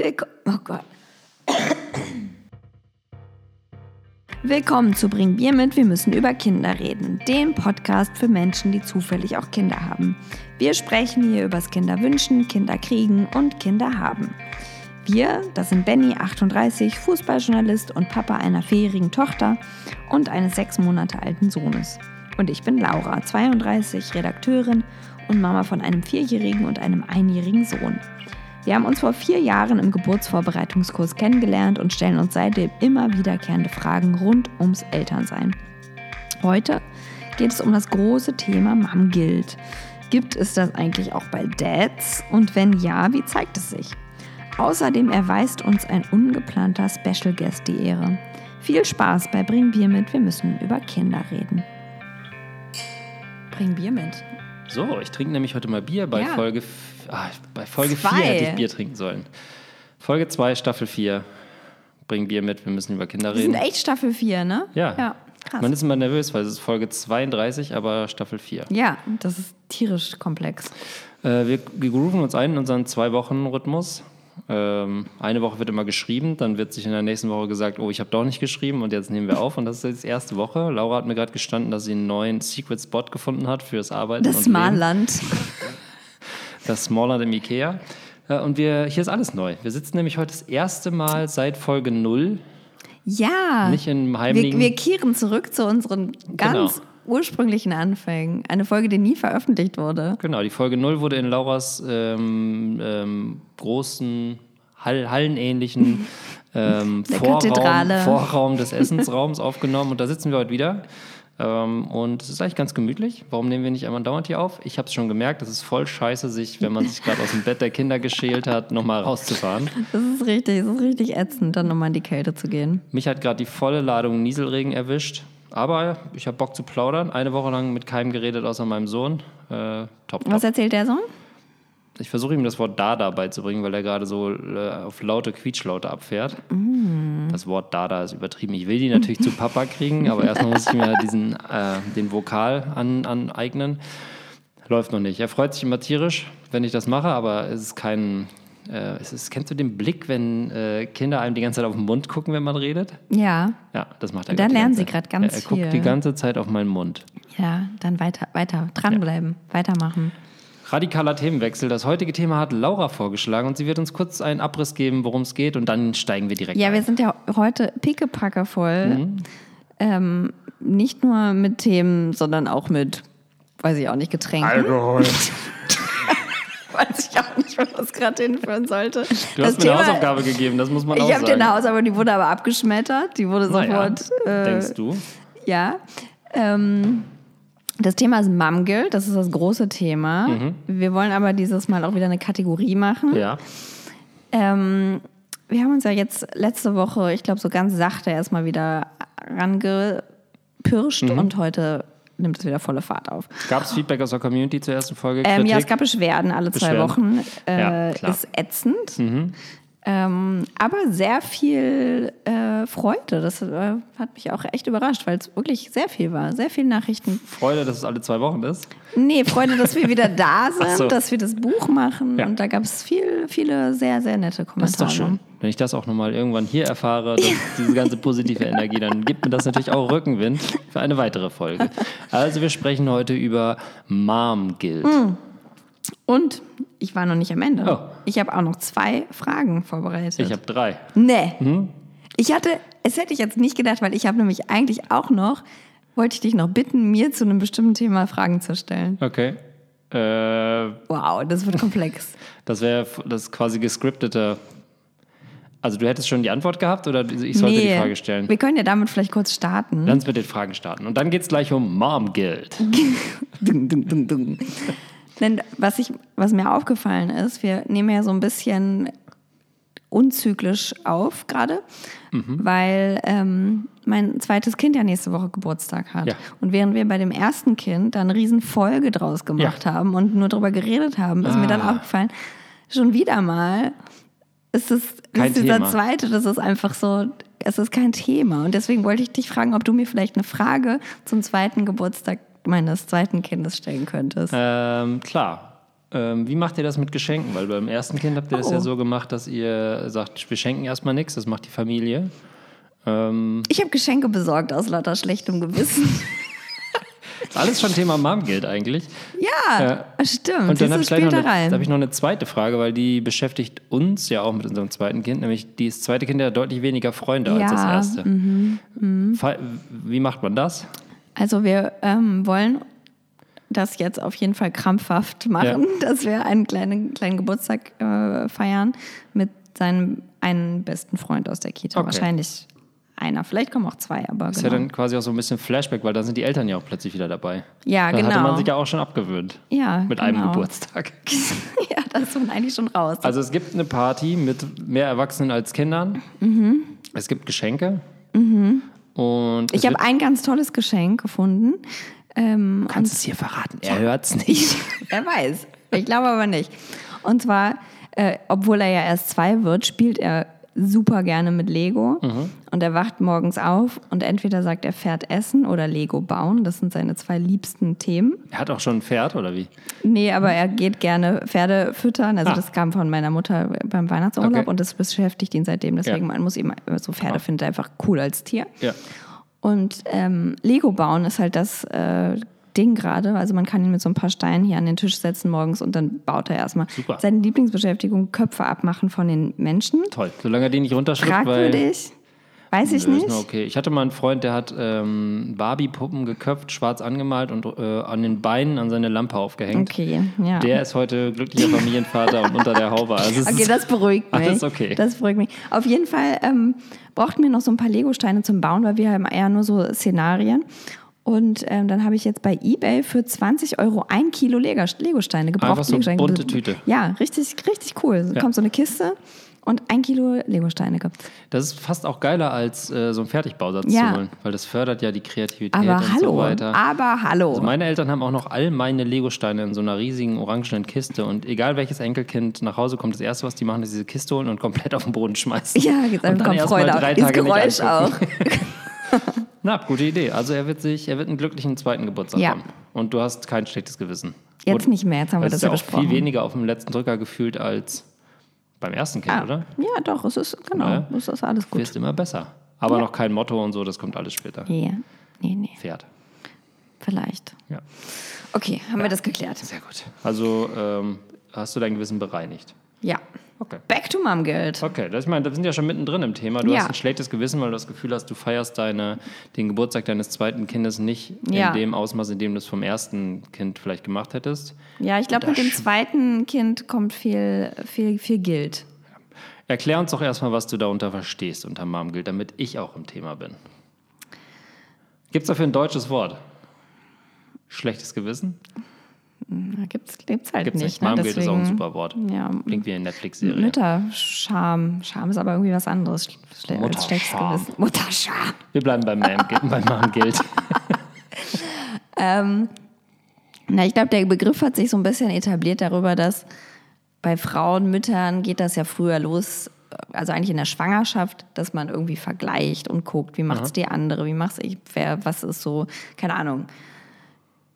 Willkommen. Oh Gott. Willkommen zu Bring Bier mit, wir müssen über Kinder reden. Den Podcast für Menschen, die zufällig auch Kinder haben. Wir sprechen hier übers Kinderwünschen, Kinderkriegen und Kinder haben. Wir, das sind Benny, 38, Fußballjournalist und Papa einer vierjährigen Tochter und eines sechs Monate alten Sohnes. Und ich bin Laura, 32, Redakteurin und Mama von einem vierjährigen und einem einjährigen Sohn. Wir haben uns vor vier Jahren im Geburtsvorbereitungskurs kennengelernt und stellen uns seitdem immer wiederkehrende Fragen rund ums Elternsein. Heute geht es um das große Thema Mom Guild. Gibt es das eigentlich auch bei Dads? Und wenn ja, wie zeigt es sich? Außerdem erweist uns ein ungeplanter Special Guest die Ehre. Viel Spaß bei Bring Bier mit, wir müssen über Kinder reden. Bring Bier mit. So, ich trinke nämlich heute mal Bier bei Ja. Folge ah, bei Folge Zwei. 4 hätte ich Bier trinken sollen. Folge 2, Staffel 4. Bring Bier mit, wir müssen über Kinder Wir sind reden. echt Staffel 4, ne? Ja. Ja, krass. Man ist immer nervös, weil es ist Folge 32, aber Staffel 4. ja, das ist tierisch komplex. Äh, wir, wir grooven uns ein in unseren Zwei-Wochen-Rhythmus. Ähm, eine Woche wird immer geschrieben, dann wird sich in der nächsten Woche gesagt, oh, ich habe doch nicht geschrieben und jetzt nehmen wir auf. Und das ist jetzt die erste Woche. Laura hat mir gerade gestanden, dass sie einen neuen Secret Spot gefunden hat fürs Arbeiten. Das. Malland. Das Smallland im Ikea. Äh, Und wir, hier ist alles neu. Wir sitzen nämlich heute das erste Mal seit Folge 0, Ja. nicht im wir, heimlichen. wir kehren zurück zu unseren ganz Genau. ursprünglichen Anfängen. Eine Folge, die nie veröffentlicht wurde. genau, die Folge 0 wurde in Lauras ähm, ähm, großen, Hall, hallenähnlichen ähm, Vorraum. Vorraum des Essensraums aufgenommen. Und da sitzen wir heute wieder. Ähm, und es ist eigentlich ganz gemütlich. Warum nehmen wir nicht einmal dauernd hier auf? Ich habe es schon gemerkt, es ist voll scheiße, sich, wenn man sich gerade aus dem Bett der Kinder geschält hat, nochmal rauszufahren. Das ist richtig, das ist richtig ätzend, dann nochmal in die Kälte zu gehen. Mich hat gerade die volle Ladung Nieselregen erwischt. Aber ich habe Bock zu plaudern. Eine Woche lang mit keinem geredet außer meinem Sohn. Äh, top, top. Was erzählt der Sohn? Ich versuche ihm das Wort Dada beizubringen, weil er gerade so äh, auf laute Quietschlaute abfährt. Das Wort Dada ist übertrieben. Ich will die natürlich zu Papa kriegen, aber erstmal muss ich mir diesen, äh, den Vokal an, aneignen. Läuft noch nicht. Er freut sich immer tierisch, wenn ich das mache, aber es ist kein. Äh, es ist, kennst du den Blick, wenn äh, Kinder einem die ganze Zeit auf den Mund gucken, wenn man redet? Ja. Ja, das macht er Da grad die lernen sie grad ganz er, er guckt viel. die ganze Zeit auf meinen Mund. Ja, dann weiter, weiter, dranbleiben, weitermachen. Radikaler Themenwechsel. Das heutige Thema hat Laura vorgeschlagen und sie wird uns kurz einen Abriss geben, worum es geht und dann steigen wir direkt Ja, ein. wir sind ja heute pickepacke voll. Mhm. Ähm, nicht nur mit Themen, sondern auch mit, weiß ich auch nicht, Getränken. Alkohol. Weiß ich auch nicht, wo das gerade hinführen sollte. Du hast mir eine Hausaufgabe gegeben, das muss man auch Ich habe dir sagen. eine Hausaufgabe, die wurde aber abgeschmettert. Die wurde Naja, sofort. äh, denkst du? Ja. Ähm, das Thema ist Mum Guilt, das ist das große Thema. Wir wollen aber dieses Mal auch wieder eine Kategorie machen. Mhm. Ja. Ähm, wir haben uns ja jetzt letzte Woche, ich glaube, so ganz sachte erstmal wieder rangepirscht Mhm. und heute nimmt es wieder volle Fahrt auf. Gab es Feedback aus der Community zur ersten Folge? Ähm, ja, es gab Beschwerden alle zwei Beschwerden. Wochen. Äh, Ja. Mhm. ist ätzend. Ähm, aber sehr viel äh, Freude. Das äh, hat mich auch echt überrascht, weil es wirklich sehr viel war. Sehr viele Nachrichten. Freude, dass es alle zwei Wochen ist. Nee, Freude, dass wir wieder da sind, so. dass wir das Buch machen. Ja. Und da gab es viel, viele sehr, sehr nette Kommentare. Das ist doch schön. Wenn ich das auch nochmal irgendwann hier erfahre, diese ganze positive Energie, dann gibt mir das natürlich auch Rückenwind für eine weitere Folge. Also wir sprechen heute über Mom Guild. Hm. Und ich war noch nicht am Ende. Oh. Ich habe auch noch zwei Fragen vorbereitet. Ich habe drei. Nee. Hm? Ich hatte, es hätte ich jetzt nicht gedacht, weil ich habe nämlich eigentlich auch noch, wollte ich dich noch bitten, mir zu einem bestimmten Thema Fragen zu stellen. Okay. Äh, Wow, das wird komplex. das wäre das quasi gescriptete. Also du hättest schon die Antwort gehabt oder ich sollte die Frage stellen? Wir können ja damit vielleicht kurz starten. Uns mit den Fragen starten. Und dann geht es gleich um Mom Guild. Dung, dung, dung, dung. Denn was, ich, was mir aufgefallen ist, wir nehmen ja so ein bisschen unzyklisch auf gerade, Mhm. weil ähm, mein zweites Kind ja nächste Woche Geburtstag hat. Ja. Und während wir bei dem ersten Kind da eine riesen Folge draus gemacht haben und nur darüber geredet haben, ist mir dann Ah. aufgefallen, schon wieder mal ist es ist dieser Thema. zweite, das ist einfach so, es ist kein Thema. Und deswegen wollte ich dich fragen, ob du mir vielleicht eine Frage zum zweiten Geburtstag meines zweiten Kindes stellen könntest. Ähm, klar. Ähm, wie macht ihr das mit Geschenken? Weil beim ersten Kind habt ihr das Oh. ja so gemacht, dass ihr sagt, wir schenken erstmal nichts, das macht die Familie. Ähm, Ich habe Geschenke besorgt aus lauter schlechtem Gewissen. alles schon Thema Mom-Geld eigentlich. Ja, stimmt. Und dann das habe ich, gleich noch eine- hab ich noch eine zweite Frage, weil die beschäftigt uns ja auch mit unserem zweiten Kind. Nämlich das zweite Kind hat deutlich weniger Freunde als das Ja, mhm, erste. Fa- Wie macht man das? Also wir ähm, wollen das jetzt auf jeden Fall krampfhaft machen, dass wir einen kleinen, kleinen Geburtstag äh, feiern mit seinem einen besten Freund aus der Kita. Okay. Wahrscheinlich einer, vielleicht kommen auch zwei, aber Ist genau. ja dann quasi auch so ein bisschen Flashback, weil dann sind die Eltern ja auch plötzlich wieder dabei. Ja, Dann hatte genau. man sich ja auch schon abgewöhnt. Ja, Mit einem genau. Geburtstag. ja, da ist man eigentlich schon raus. Also es gibt eine Party mit mehr Erwachsenen als Kindern. Es gibt Geschenke. Und es ich habe ein ganz tolles Geschenk gefunden. Ähm, Du kannst es hier verraten. Er hört's nicht. Wer weiß. Ich glaube aber nicht. Und zwar, äh, obwohl er ja erst zwei wird, spielt er super gerne mit Lego. Mhm. Und er wacht morgens auf und entweder sagt er Pferd essen oder Lego bauen. Das sind seine zwei liebsten Themen. Er hat auch schon ein Pferd, oder wie? Nee, aber er geht gerne Pferde füttern. Also Ah. das kam von meiner Mutter beim Weihnachtsurlaub Okay. und das beschäftigt ihn seitdem. Deswegen, Ja. man muss ihm, so Pferde findet er einfach cool als Tier. Ja. Und ähm, Lego bauen ist halt das äh, Ding gerade. Also man kann ihn mit so ein paar Steinen hier an den Tisch setzen morgens und dann baut er erstmal. Super. Seine Lieblingsbeschäftigung, Köpfe abmachen von den Menschen. Toll. Solange er die nicht runterschluckt. Fragwürdig. Weiß ich nicht. okay. Ich hatte mal einen Freund, der hat ähm, Barbie-Puppen geköpft, schwarz angemalt und äh, an den Beinen an seine Lampe aufgehängt. Okay, ja. Der ist heute glücklicher Familienvater und unter der Haube. Also Okay, das beruhigt mich. Alles okay. Das beruhigt mich. Auf jeden Fall ähm, brauchten wir noch so ein paar Lego-Steine zum Bauen, weil wir haben eher nur so Szenarien. Und ähm, dann habe ich jetzt bei eBay für 20 Euro ein Kilo Lego-Steine gebraucht. Einfach so Lego-Steine. bunte Tüte. Ja, richtig, richtig cool. Da Ja. kommt so eine Kiste und ein Kilo Lego-Steine gibt's. das ist fast auch geiler, als äh, so einen Fertigbausatz Ja. zu holen, weil das fördert ja die Kreativität Aber und hallo, so weiter. aber hallo. Also meine Eltern haben auch noch all meine Lego-Steine in so einer riesigen orangenen Kiste und egal welches Enkelkind nach Hause kommt, das erste, was die machen, ist diese Kiste holen und komplett auf den Boden schmeißen. ja, jetzt und dann kommt Freude auf. Nicht Geräusch auch. Na, gute Idee. Also er wird sich, er wird einen glücklichen zweiten Geburtstag Ja. haben. Und du hast kein schlechtes Gewissen. Jetzt Und nicht mehr, jetzt haben wir das ja ja auch besprochen. viel weniger auf dem letzten Drücker gefühlt als beim ersten Kind, Ah, oder? Ja, doch, es ist, genau, Ja. es ist alles gut. Wirst immer besser. Aber Ja. noch kein Motto und so, das kommt alles später. Ja, nee, nee, Pferd. vielleicht. Ja. Okay, haben wir das geklärt? Sehr gut. Also ähm, hast du dein Gewissen bereinigt. Ja. Okay. Back to Mom Guild. Okay, das, ich meine, wir sind ja schon mittendrin im Thema. Du Ja. hast ein schlechtes Gewissen, weil du das Gefühl hast, du feierst deine, den Geburtstag deines zweiten Kindes nicht Ja. in dem Ausmaß, in dem du es vom ersten Kind vielleicht gemacht hättest. Ja, ich glaube, mit dem zweiten Kind kommt viel, viel, viel Guild. Erklär uns doch erstmal, was du darunter verstehst unter Momguild, damit ich auch im Thema bin. Gibt es dafür ein deutsches Wort? Schlechtes Gewissen? Da gibt's, gibt's halt Gibt's nicht. nicht. Ne? ist auch ein super Wort. Ja, Klingt wie eine Netflix-Serie. Mütterscham. Scham ist aber irgendwie was anderes. Mutterscham. Mutterscham. Wir bleiben beim Momguild. beim Momguild. Na, ich glaube, der Begriff hat sich so ein bisschen etabliert darüber, dass bei Frauen, Müttern geht das ja früher los, also eigentlich in der Schwangerschaft, dass man irgendwie vergleicht und guckt, wie macht's die andere, wie mach's ich, wer, was ist so, keine Ahnung.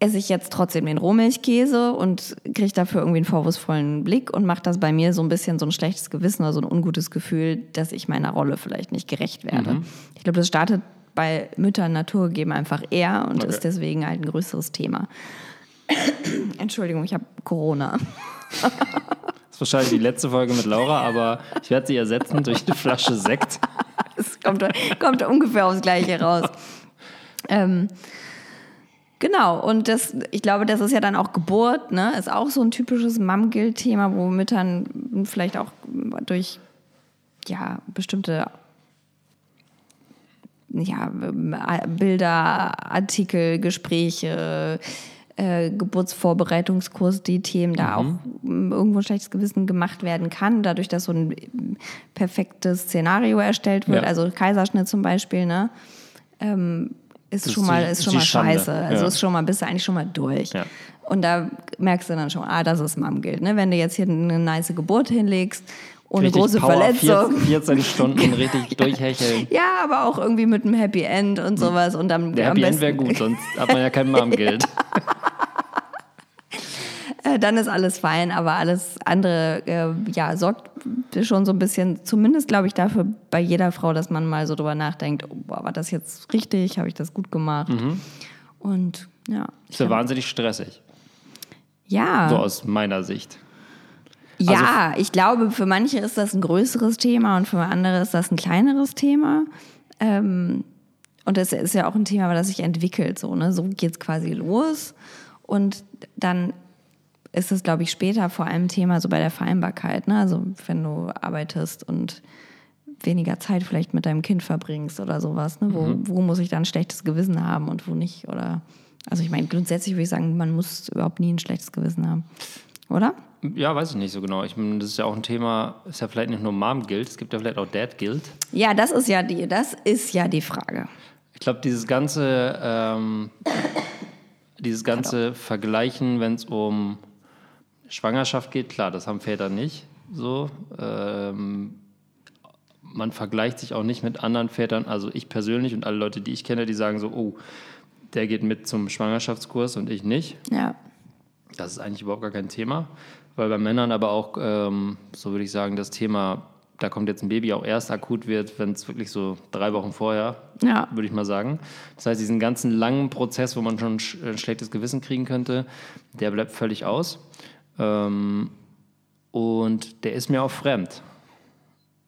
Esse ich jetzt trotzdem den Rohmilchkäse und kriege dafür irgendwie einen vorwurfsvollen Blick und macht das bei mir so ein bisschen so ein schlechtes Gewissen oder so ein ungutes Gefühl, dass ich meiner Rolle vielleicht nicht gerecht werde. Ich glaube, das startet bei Müttern naturgegeben einfach eher und Okay. ist deswegen halt ein größeres Thema. Entschuldigung, ich habe Corona. Das ist wahrscheinlich die letzte Folge mit Laura, aber ich werde sie ersetzen durch eine Flasche Sekt. Es kommt, kommt ungefähr aufs Gleiche raus. Ähm, genau, und das, ich glaube, das ist ja dann auch Geburt, ne? Ist auch so ein typisches Mom-Guild-Thema, wo Müttern vielleicht auch durch ja, bestimmte ja, Bilder, Artikel, Gespräche, äh, Geburtsvorbereitungskurs, die Themen da auch irgendwo ein schlechtes Gewissen gemacht werden kann, dadurch, dass so ein perfektes Szenario erstellt wird, Ja. also Kaiserschnitt zum Beispiel, ne? Ähm, ist schon mal, ist schon die mal Schande. scheiße. Also Ja. ist schon mal, bist du eigentlich schon mal durch. Ja. Und da merkst du dann schon, ah, das ist Mom-Guild. Ne? Wenn du jetzt hier eine nice Geburt hinlegst, ohne Richtig große Power, Verletzung. 14, 14 Stunden richtig durchhecheln. Ja, aber auch irgendwie mit einem Happy End und sowas. Und dann Der Happy End wäre gut, sonst hat man ja kein Momgeld. Äh, dann ist alles fein. Aber alles andere, äh, ja, sorgt schon so ein bisschen, zumindest glaube ich dafür bei jeder Frau, dass man mal so drüber nachdenkt, oh, boah, war das jetzt richtig? Habe ich das gut gemacht? Mhm. Und ja. Ist ja wahnsinnig stressig. Ja. So aus meiner Sicht. Ja, Also- ich glaube, für manche ist das ein größeres Thema und für andere ist das ein kleineres Thema. Ähm, und das ist ja auch ein Thema, das sich entwickelt. So, ne? so geht es quasi los. Und dann ist es, glaube ich, später vor allem Thema so bei der Vereinbarkeit. Ne? Also wenn du arbeitest und weniger Zeit vielleicht mit deinem Kind verbringst oder sowas. Ne? Wo, wo muss ich dann ein schlechtes Gewissen haben und wo nicht? Oder also ich meine, grundsätzlich würde ich sagen, man muss überhaupt nie ein schlechtes Gewissen haben. Oder? Ja, weiß ich nicht so genau. Ich meine, das ist ja auch ein Thema, ist ja vielleicht nicht nur Mom Guild, es gibt ja vielleicht auch Dad Guild. Ja, das ist ja die, das ist ja die Frage. Ich glaube, dieses ganze, ähm, dieses ganze Vergleichen, wenn es um Schwangerschaft geht, klar, das haben Väter nicht so. Ähm, man vergleicht sich auch nicht mit anderen Vätern, also ich persönlich und alle Leute, die ich kenne, die sagen so, oh, der geht mit zum Schwangerschaftskurs und ich nicht. Ja. Das ist eigentlich überhaupt gar kein Thema, weil bei Männern aber auch, ähm, so würde ich sagen, das Thema, da kommt jetzt ein Baby auch erst akut wird, wenn es wirklich so drei Wochen vorher, Ja. würde ich mal sagen. Das heißt, diesen ganzen langen Prozess, wo man schon ein sch- ein schlechtes Gewissen kriegen könnte, der bleibt völlig aus. Ähm, und der ist mir auch fremd,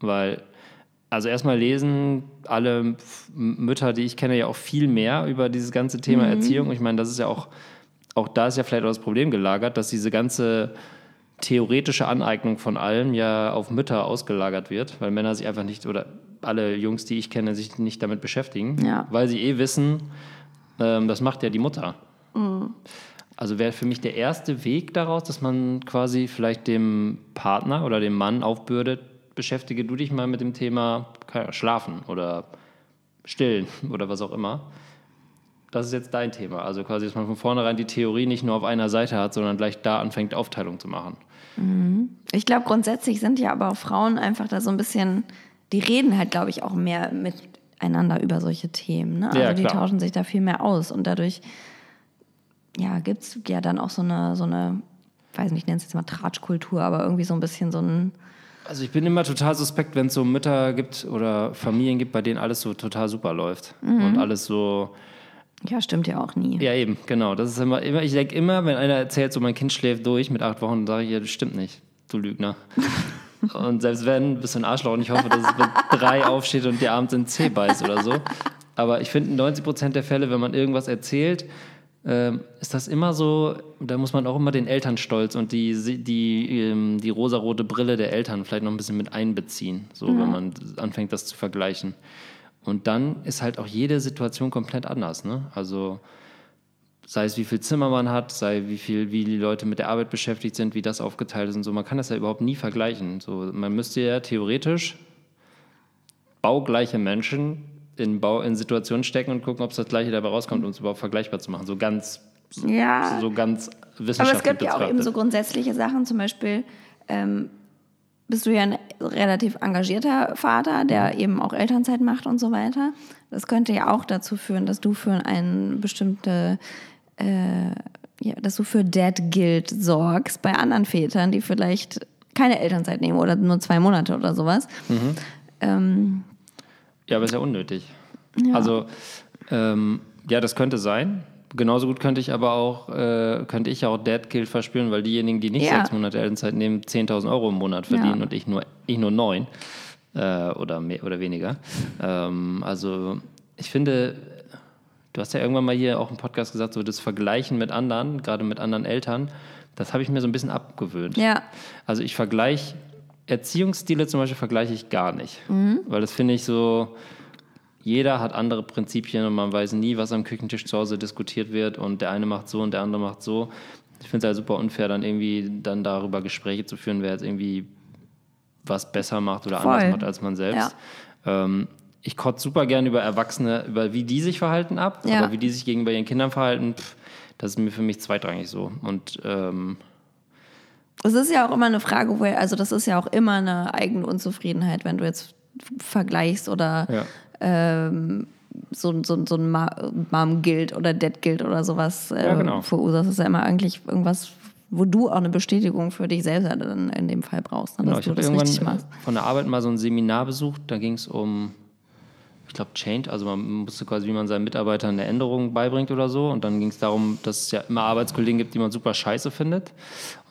weil also erstmal lesen alle Mütter, die ich kenne, ja auch viel mehr über dieses ganze Thema Erziehung. Ich meine, das ist ja auch, auch da ist ja vielleicht auch das Problem gelagert, dass diese ganze theoretische Aneignung von allem ja auf Mütter ausgelagert wird, weil Männer sich einfach nicht, oder alle Jungs, die ich kenne, sich nicht damit beschäftigen, Ja. weil sie eh wissen, ähm, das macht ja die Mutter. Also wäre für mich der erste Weg daraus, dass man quasi vielleicht dem Partner oder dem Mann aufbürdet, beschäftige du dich mal mit dem Thema Schlafen oder Stillen oder was auch immer. Das ist jetzt dein Thema. Also quasi, dass man von vornherein die Theorie nicht nur auf einer Seite hat, sondern gleich da anfängt, Aufteilung zu machen. Ich glaube, grundsätzlich sind ja aber auch Frauen einfach da so ein bisschen, die reden halt, glaube ich, auch mehr miteinander über solche Themen. Ne? Also Ja, die tauschen sich da viel mehr aus und dadurch ja, gibt es ja dann auch so eine, so eine, weiß nicht, ich nenne es jetzt mal Tratschkultur, aber irgendwie so ein bisschen so ein, Also ich bin immer total suspekt, wenn es so Mütter gibt oder Familien gibt, bei denen alles so total super läuft. Und alles so, ja, stimmt ja auch nie. ja eben, genau. Das ist immer, immer ich denke immer, wenn einer erzählt, so mein Kind schläft durch mit acht Wochen, dann sage ich, ja, das stimmt nicht, du Lügner. und selbst wenn, bist du ein Arschloch und ich hoffe, dass es mit drei aufsteht und dir abends in Zeh beißt oder so. Aber ich finde, in 90 Prozent der Fälle, wenn man irgendwas erzählt, ist das immer so, da muss man auch immer den Elternstolz und die, die, ähm, die rosarote Brille der Eltern vielleicht noch ein bisschen mit einbeziehen, so wenn man anfängt, das zu vergleichen. Und dann ist halt auch jede Situation komplett anders. Ne? Also sei es wie viel Zimmer man hat, sei wie viel, wie die Leute mit der Arbeit beschäftigt sind, wie das aufgeteilt ist und so. Man kann das ja überhaupt nie vergleichen. So, man müsste ja theoretisch baugleiche Menschen in, Bau, in Situationen stecken und gucken, ob es das gleiche dabei rauskommt, um es überhaupt vergleichbar zu machen. So ganz, Ja. so ganz Aber wissenschaftlich es gibt ja auch eben betrachtet. so grundsätzliche Sachen, zum Beispiel ähm, bist du ja ein relativ engagierter Vater, der eben auch Elternzeit macht und so weiter. Das könnte ja auch dazu führen, dass du für eine bestimmte, äh, ja, dass du für Dad Guild sorgst bei anderen Vätern, die vielleicht keine Elternzeit nehmen oder nur zwei Monate oder sowas. Ähm, Ja, aber ist ja unnötig. Also, ähm, ja, das könnte sein. Genauso gut könnte ich aber auch, äh, könnte ich auch Dad Guild verspüren, weil diejenigen, die nicht Ja. sechs Monate Elternzeit nehmen, 10.000 Euro im Monat verdienen Ja. und ich nur, ich nur neun äh, oder mehr oder weniger. Ähm, also, ich finde, du hast ja irgendwann mal hier auch im Podcast gesagt, so das Vergleichen mit anderen, gerade mit anderen Eltern, das habe ich mir so ein bisschen abgewöhnt. ja, Also ich vergleiche Erziehungsstile zum Beispiel vergleiche ich gar nicht, weil das finde ich so. Jeder hat andere Prinzipien und man weiß nie, was am Küchentisch zu Hause diskutiert wird und der eine macht so und der andere macht so. Ich finde es halt super unfair, dann irgendwie dann darüber Gespräche zu führen, wer jetzt irgendwie was besser macht oder Voll. anders macht als man selbst. Ähm, ich kotze super gern über Erwachsene, über wie die sich verhalten ab, Ja. aber wie die sich gegenüber ihren Kindern verhalten, pff, das ist mir für mich zweitrangig so. Und ähm, Es ist ja auch immer eine Frage, woher, also das ist ja auch immer eine eigene Unzufriedenheit, wenn du jetzt vergleichst oder ja. so, so, so ein Ma- Mom-Guild oder Dad-Guild oder sowas äh, Ja, genau. verursachst. Das ist ja immer eigentlich irgendwas, wo du auch eine Bestätigung für dich selbst dann in dem Fall brauchst, ne, Genau, dass ich du das richtig machst. von der Arbeit mal so ein Seminar besucht, da ging es um, ich glaube, Change, also man musste quasi, wie man seinen Mitarbeitern eine Änderung beibringt oder so. Und dann ging es darum, dass es ja immer Arbeitskollegen gibt, die man super scheiße findet.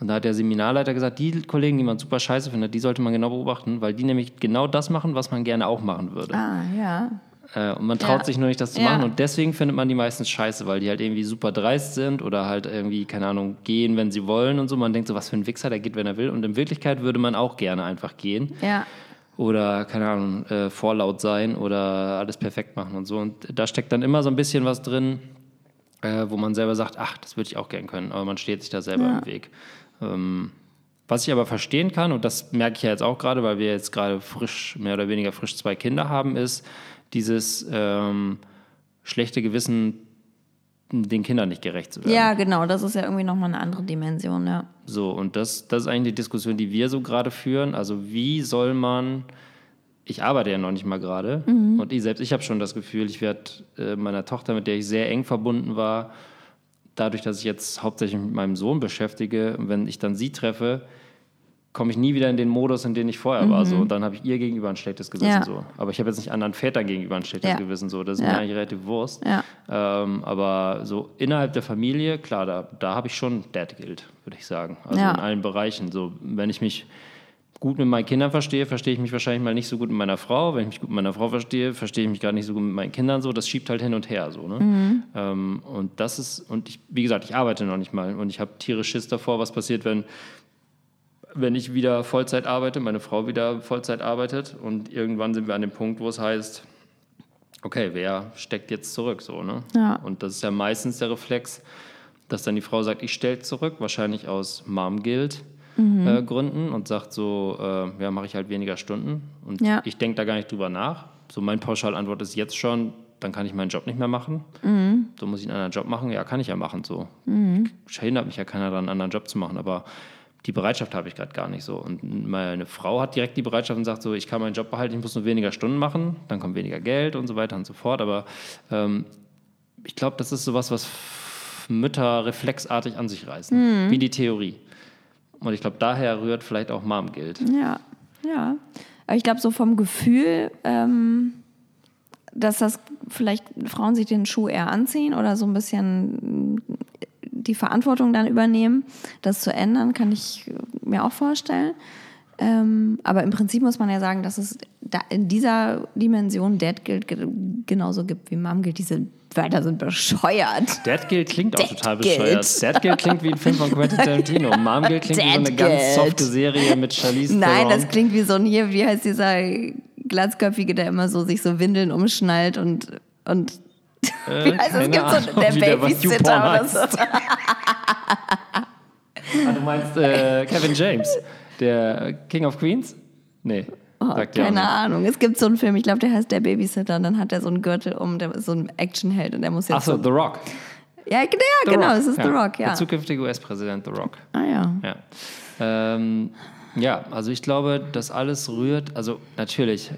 Und da hat der Seminarleiter gesagt, die Kollegen, die man super scheiße findet, die sollte man genau beobachten, weil die nämlich genau das machen, was man gerne auch machen würde. Ah, ja. Äh, und man traut Ja. sich nur nicht, das zu Ja. machen. Und deswegen findet man die meistens scheiße, weil die halt irgendwie super dreist sind oder halt irgendwie, keine Ahnung, gehen, wenn sie wollen und so. Man denkt so, was für ein Wichser, der geht, wenn er will. Und in Wirklichkeit würde man auch gerne einfach gehen Ja. Oder, keine Ahnung, äh, vorlaut sein oder alles perfekt machen und so. Und da steckt dann immer so ein bisschen was drin, äh, wo man selber sagt, ach, das würde ich auch gern können, aber man steht sich da selber Ja. im Weg. Ähm, was ich aber verstehen kann, und das merke ich ja jetzt auch gerade, weil wir jetzt gerade frisch, mehr oder weniger frisch zwei Kinder haben, ist dieses ähm, schlechte Gewissen, den Kindern nicht gerecht zu werden. Ja, genau, das ist ja irgendwie nochmal eine andere Dimension, ja. So, und das, das ist eigentlich die Diskussion, die wir so gerade führen. Also, wie soll man. Ich arbeite ja noch nicht mal gerade. Und ich selbst, ich habe schon das Gefühl, ich werde äh, meiner Tochter, mit der ich sehr eng verbunden war, dadurch, dass ich jetzt hauptsächlich mit meinem Sohn beschäftige, wenn ich dann sie treffe, komme ich nie wieder in den Modus, in den ich vorher war. So. Und dann habe ich ihr gegenüber ein schlechtes Gewissen. Ja. So. Aber ich habe jetzt nicht anderen Vätern gegenüber ein schlechtes Ja. Gewissen. So. Das ist Ja. mir eigentlich relativ Wurst. Ähm, aber so innerhalb der Familie, klar, da, da habe ich schon Dad Guild, würde ich sagen. Also in allen Bereichen. So, wenn ich mich gut mit meinen Kindern verstehe, verstehe ich mich wahrscheinlich mal nicht so gut mit meiner Frau. Wenn ich mich gut mit meiner Frau verstehe, verstehe ich mich gerade nicht so gut mit meinen Kindern. So, das schiebt halt hin und her. So, ne? Mhm. Ähm, und das ist, und ich, wie gesagt, ich arbeite noch nicht mal und ich habe tierisch Schiss davor, was passiert, wenn wenn ich wieder Vollzeit arbeite, meine Frau wieder Vollzeit arbeitet und irgendwann sind wir an dem Punkt, wo es heißt, okay, wer steckt jetzt zurück so, ne? Ja. Und das ist ja meistens der Reflex, dass dann die Frau sagt, ich stelle zurück, wahrscheinlich aus Mom Guild Mhm. äh, Gründen und sagt so, äh, ja, mache ich halt weniger Stunden und Ja. ich denke da gar nicht drüber nach. So mein Pauschalantwort ist jetzt schon, dann kann ich meinen Job nicht mehr machen. Mhm. So muss ich einen anderen Job machen, ja, kann ich ja machen so. Hindert mich ja keiner daran, einen anderen Job zu machen, aber die Bereitschaft habe ich gerade gar nicht so. Und meine Frau hat direkt die Bereitschaft und sagt so, ich kann meinen Job behalten, ich muss nur weniger Stunden machen, dann kommt weniger Geld und so weiter und so fort. Aber ähm, ich glaube, das ist sowas, was Mütter reflexartig an sich reißen, wie die Theorie. Und ich glaube, daher rührt vielleicht auch Mom Guild. Ja, ja. Aber ich glaube, so vom Gefühl, ähm, dass das vielleicht Frauen sich den Schuh eher anziehen oder so ein bisschen die Verantwortung dann übernehmen, das zu ändern, kann ich mir auch vorstellen. Ähm, aber im Prinzip muss man ja sagen, dass es da in dieser Dimension Dad Guild ge- genauso gibt wie Mom Guild. Diese Wörter sind bescheuert. Dad Guild klingt auch Dad total Guild. bescheuert. Dad Guild klingt wie ein Film von Quentin Tarantino. Mom Guild klingt wie so eine Dad ganz Guild. softe Serie mit Charlize Nein, Theron. das klingt wie so ein hier, wie heißt dieser Glatzköpfige, der immer so sich so Windeln umschnallt und, und Äh, wie heißt es? Gibt so Ahnung, der Babysitter oder so. Ah, du meinst äh, Kevin James, der King of Queens? Nee, Oh, sagt ja keine. Ahnung. Es gibt so einen Film, ich glaube, der heißt Der Babysitter. Und dann hat er so einen Gürtel um, der ist so ein Actionheld und der muss jetzt Achso, so. The Rock. Ja, ja The genau, Rock. es ist The Rock, ja. Der zukünftige US-Präsident The Rock. Ah ja. Ja. Ähm, ja, also ich glaube, das alles rührt, also natürlich,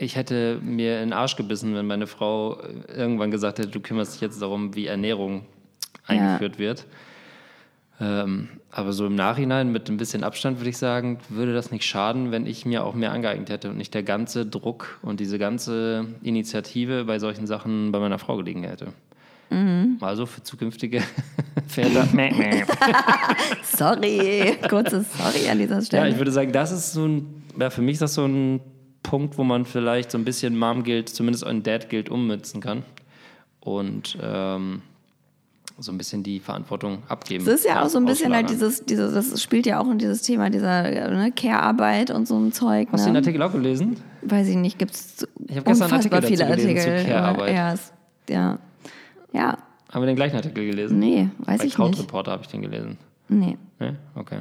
ich hätte mir in den Arsch gebissen, wenn meine Frau irgendwann gesagt hätte, du kümmerst dich jetzt darum, wie Ernährung eingeführt wird. Ähm, aber so im Nachhinein mit ein bisschen Abstand würde ich sagen, würde das nicht schaden, wenn ich mir auch mehr angeeignet hätte und nicht der ganze Druck und diese ganze Initiative bei solchen Sachen bei meiner Frau gelegen hätte. Mhm. Also für zukünftige Väter. Sorry. Kurzes Sorry an dieser Stelle. Ja, ich würde sagen, das ist so ein, ja, für mich ist das so ein Punkt, wo man vielleicht so ein bisschen Mom gilt, zumindest ein Dad gilt ummützen kann und ähm, so ein bisschen die Verantwortung abgeben. Es ist ja auch so ein bisschen halt dieses, dieses, das spielt ja auch in dieses Thema dieser ne, Care-Arbeit und so ein Zeug. Hast du den ne? Artikel auch gelesen? Weiß ich nicht, gibt es Ich habe gestern einen unfassbar Artikel viele Artikel. zu Care-Arbeit. Ja, ja. ja, Haben wir den gleichen Artikel gelesen? nee, weiß Bei ich Crowd nicht. Reporter habe ich den gelesen. Nee. Ne? Okay.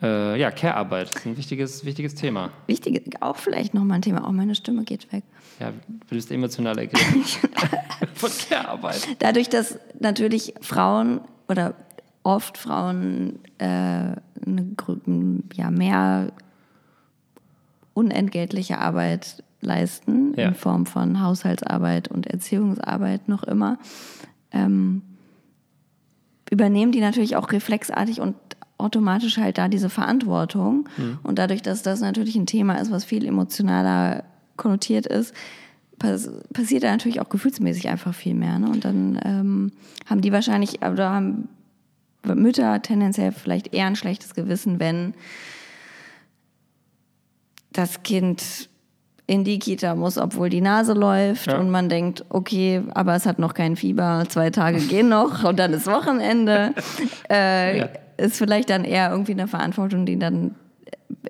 Äh, ja, Care-Arbeit ist ein wichtiges, wichtiges Thema. Wichtig, auch vielleicht nochmal ein Thema. Auch meine Stimme geht weg. Ja, du bist emotional ergriffen von Care-Arbeit. Dadurch, dass natürlich Frauen oder oft Frauen äh, eine, ja, mehr unentgeltliche Arbeit leisten, Ja. in Form von Haushaltsarbeit und Erziehungsarbeit noch immer, ähm, übernehmen die natürlich auch reflexartig und automatisch halt da diese Verantwortung. Und dadurch, dass das natürlich ein Thema ist, was viel emotionaler konnotiert ist, pass passiert da natürlich auch gefühlsmäßig einfach viel mehr. Ne? Und dann ähm, haben die wahrscheinlich, oder haben Mütter tendenziell vielleicht eher ein schlechtes Gewissen, wenn das Kind in die Kita muss, obwohl die Nase läuft Ja. und man denkt, okay, aber es hat noch kein Fieber, zwei Tage gehen noch und dann ist Wochenende. Äh, Ja. Ist vielleicht dann eher irgendwie eine Verantwortung, die dann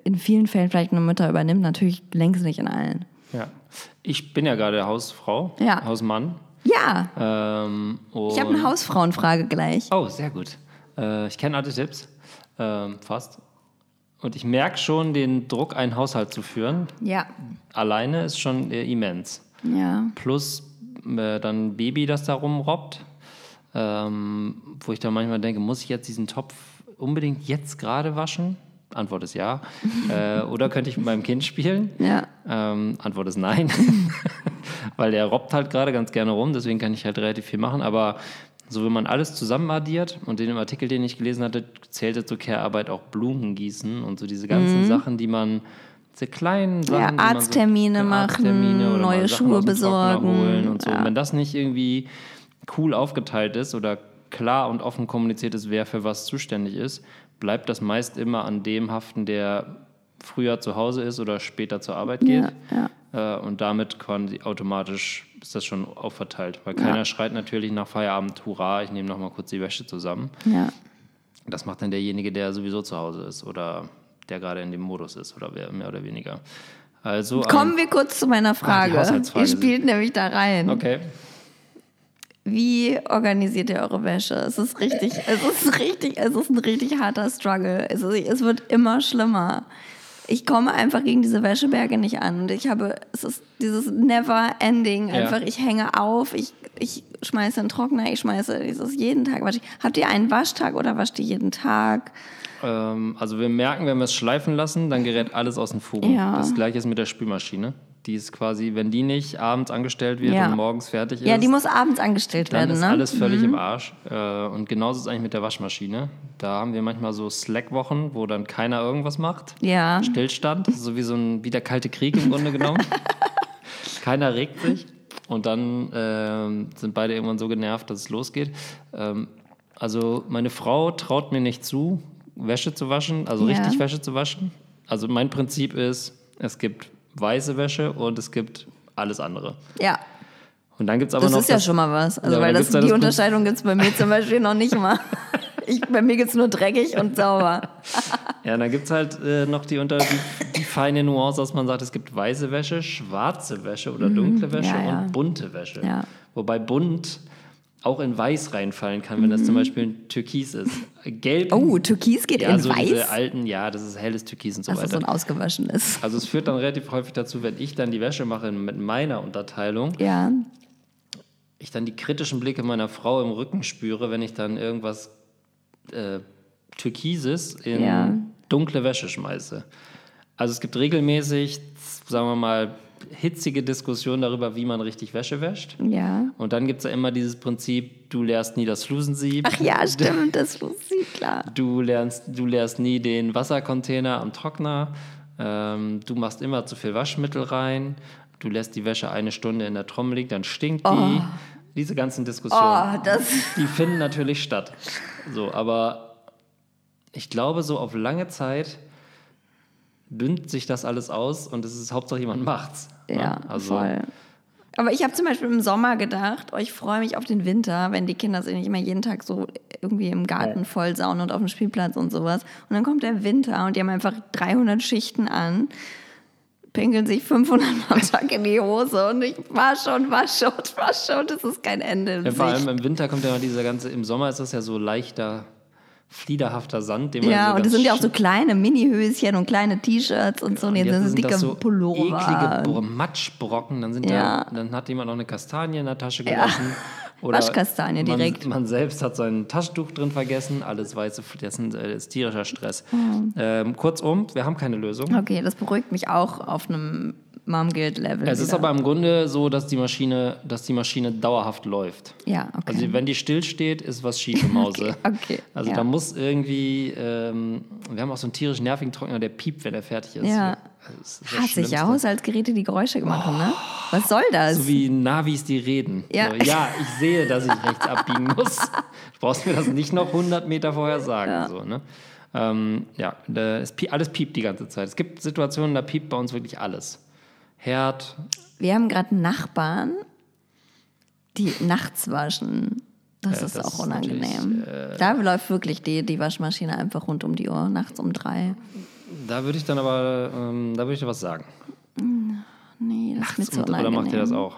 in vielen Fällen vielleicht eine Mutter übernimmt, natürlich längst nicht in allen. Ja. Ich bin ja gerade Hausfrau, Ja. Hausmann. Ja, Ähm, ich habe eine Hausfrauenfrage gleich. Oh, sehr gut. Äh, ich kenne alle Tipps, ähm, fast. Und ich merke schon den Druck, einen Haushalt zu führen. Ja, Alleine ist schon äh, immens. ja, Plus äh, dann ein Baby, das da rumrobbt. Ähm, wo ich dann manchmal denke, muss ich jetzt diesen Topf unbedingt jetzt gerade waschen? Antwort ist ja. äh, oder könnte ich mit meinem Kind spielen? ja, Ähm, Antwort ist nein. Weil der robbt halt gerade ganz gerne rum, deswegen kann ich halt relativ viel machen. Aber so, wenn man alles zusammen addiert und in dem Artikel, den ich gelesen hatte, zählte zur Care-Arbeit auch Blumen gießen und so diese ganzen Sachen, die man, diese kleinen Sachen, Mhm. Arzttermine so, machen, neue Schuhe besorgen, und so. ja. Und wenn das nicht irgendwie cool aufgeteilt ist oder klar und offen kommuniziert ist, wer für was zuständig ist, bleibt das meist immer an dem haften, der früher zu Hause ist oder später zur Arbeit geht. ja, Äh, und damit quasi automatisch ist das schon aufverteilt. Weil keiner schreit natürlich nach Feierabend, hurra, ich nehme noch mal kurz die Wäsche zusammen. ja. Das macht dann derjenige, der sowieso zu Hause ist oder der gerade in dem Modus ist oder wer, mehr oder weniger. Also, Kommen wir kurz zu meiner Frage. Haushaltsfrage. Ihr spielt nämlich da rein. ähm, okay. Wie organisiert ihr eure Wäsche? Es ist richtig, es ist richtig, es ist ein richtig harter Struggle. Es, ist, es wird immer schlimmer. Ich komme einfach gegen diese Wäscheberge nicht an. Und ich habe, es ist dieses never ending. Ja. Einfach, ich hänge auf, ich, ich schmeiße einen Trockner, ich schmeiße dieses jeden Tag. wasche. Habt ihr einen Waschtag oder wascht ihr jeden Tag? Ähm, also wir merken, wenn wir es schleifen lassen, dann gerät alles aus den Fugen. Ja. Das gleiche ist mit der Spülmaschine. Die ist quasi, wenn die nicht abends angestellt wird Ja. und morgens fertig ist, Ja, die muss abends angestellt dann werden, ist ne? alles völlig im Arsch. Äh, und genauso ist es eigentlich mit der Waschmaschine. Da haben wir manchmal so Slack-Wochen, wo dann keiner irgendwas macht. Ja. Stillstand, so wie so ein wie der kalte Krieg im Grunde genommen. keiner regt sich. Und dann ähm, sind beide irgendwann so genervt, dass es losgeht. Ähm, also meine Frau traut mir nicht zu, Wäsche zu waschen, also Ja. richtig Wäsche zu waschen. Also mein Prinzip ist, es gibt weiße Wäsche und es gibt alles andere. Ja. Und dann gibt es aber Das noch ist ja schon mal was. Also, Ja, weil da das, die das Unterscheidung gibt es bei mir zum Beispiel noch nicht mal. Ich, bei mir gibt es nur dreckig und sauber. Ja, dann gibt es halt äh, noch die, unter, die, die feine Nuance, dass man sagt, es gibt weiße Wäsche, schwarze Wäsche oder dunkle Wäsche Mhm. ja, ja. und bunte Wäsche. Wobei bunt auch in weiß reinfallen kann, wenn das zum Beispiel ein Türkis ist. Gelb. Mhm. Oh, Türkis geht ja, in so weiß? diese alten, ja, das ist helles Türkis und so Dass es so weiter. ein ausgewaschenes. Also es führt dann relativ häufig dazu, wenn ich dann die Wäsche mache mit meiner Unterteilung, Ja. ich dann die kritischen Blicke meiner Frau im Rücken spüre, wenn ich dann irgendwas äh, Türkises in Ja. dunkle Wäsche schmeiße. Also es gibt regelmäßig, sagen wir mal, hitzige Diskussionen darüber, wie man richtig Wäsche wäscht. Ja. Und dann gibt es ja immer dieses Prinzip, du leerst nie das Flusensieb. Ach ja, stimmt, das ich, klar. Du lernst, du leerst nie den Wassercontainer am Trockner. Ähm, du machst immer zu viel Waschmittel rein. Du lässt die Wäsche eine Stunde in der Trommel liegen, dann stinkt die. Diese ganzen Diskussionen, Oh, die finden natürlich statt. So, aber ich glaube, so auf lange Zeit dünnt sich das alles aus und es ist Hauptsache jemand macht's. ne? Ja, also, voll. Aber ich habe zum Beispiel im Sommer gedacht, oh, ich freue mich auf den Winter, wenn die Kinder sich nicht immer jeden Tag so irgendwie im Garten vollsauen und auf dem Spielplatz und sowas. Und dann kommt der Winter und die haben einfach 300 Schichten an, pinkeln sich 500 Mal am Tag in die Hose und ich wasche und wasche und wasche und es ist kein Ende. Ja, vor allem im Winter kommt ja noch dieser ganze, im Sommer ist das ja so leichter, fliederhafter Sand, den man Ja, so und das sind ja auch so kleine Mini-Höschen und kleine T-Shirts und so. Und jetzt sind sind dicke das so Pullover. eklige Bro- Matschbrocken. Dann, sind Ja. da, dann hat jemand noch eine Kastanie in der Tasche Ja. gelassen. Waschkastanie man, direkt. Man selbst hat sein Taschentuch drin vergessen. Alles weiße, das sind, äh, ist tierischer Stress. Oh. Ähm, kurzum, wir haben keine Lösung. Okay, das beruhigt mich auch auf einem Mom-Guild-Level. Es ist wieder. aber im Grunde so, dass die Maschine, dass die Maschine dauerhaft läuft. Ja, okay. Also wenn die stillsteht, ist was schief im Hause. okay, Also ja. da muss irgendwie, ähm, wir haben auch so einen tierisch nervigen Trockner, der piept, wenn er fertig ist. Ja. Das ist das Hasse ich Schlimmste. ja Haushaltsgeräte, die Geräusche machen, ne? Was soll das? So wie Navis, die reden. Ja. So, ja, ich sehe, dass ich rechts abbiegen muss. Du brauchst mir das nicht noch 100 Meter vorher sagen. Ja. So, ne? ähm, ja, es alles piept die ganze Zeit. Es gibt Situationen, da piept bei uns wirklich alles. Herd, Wir haben gerade Nachbarn, die nachts waschen. Das Ja, ist das auch ist unangenehm. natürlich, äh, da läuft wirklich die, die Waschmaschine einfach rund um die Uhr, nachts um drei. da würde ich dann aber, ähm, da würde ich was sagen. Nee, das ist mir zu unangenehm. oder macht ihr das auch?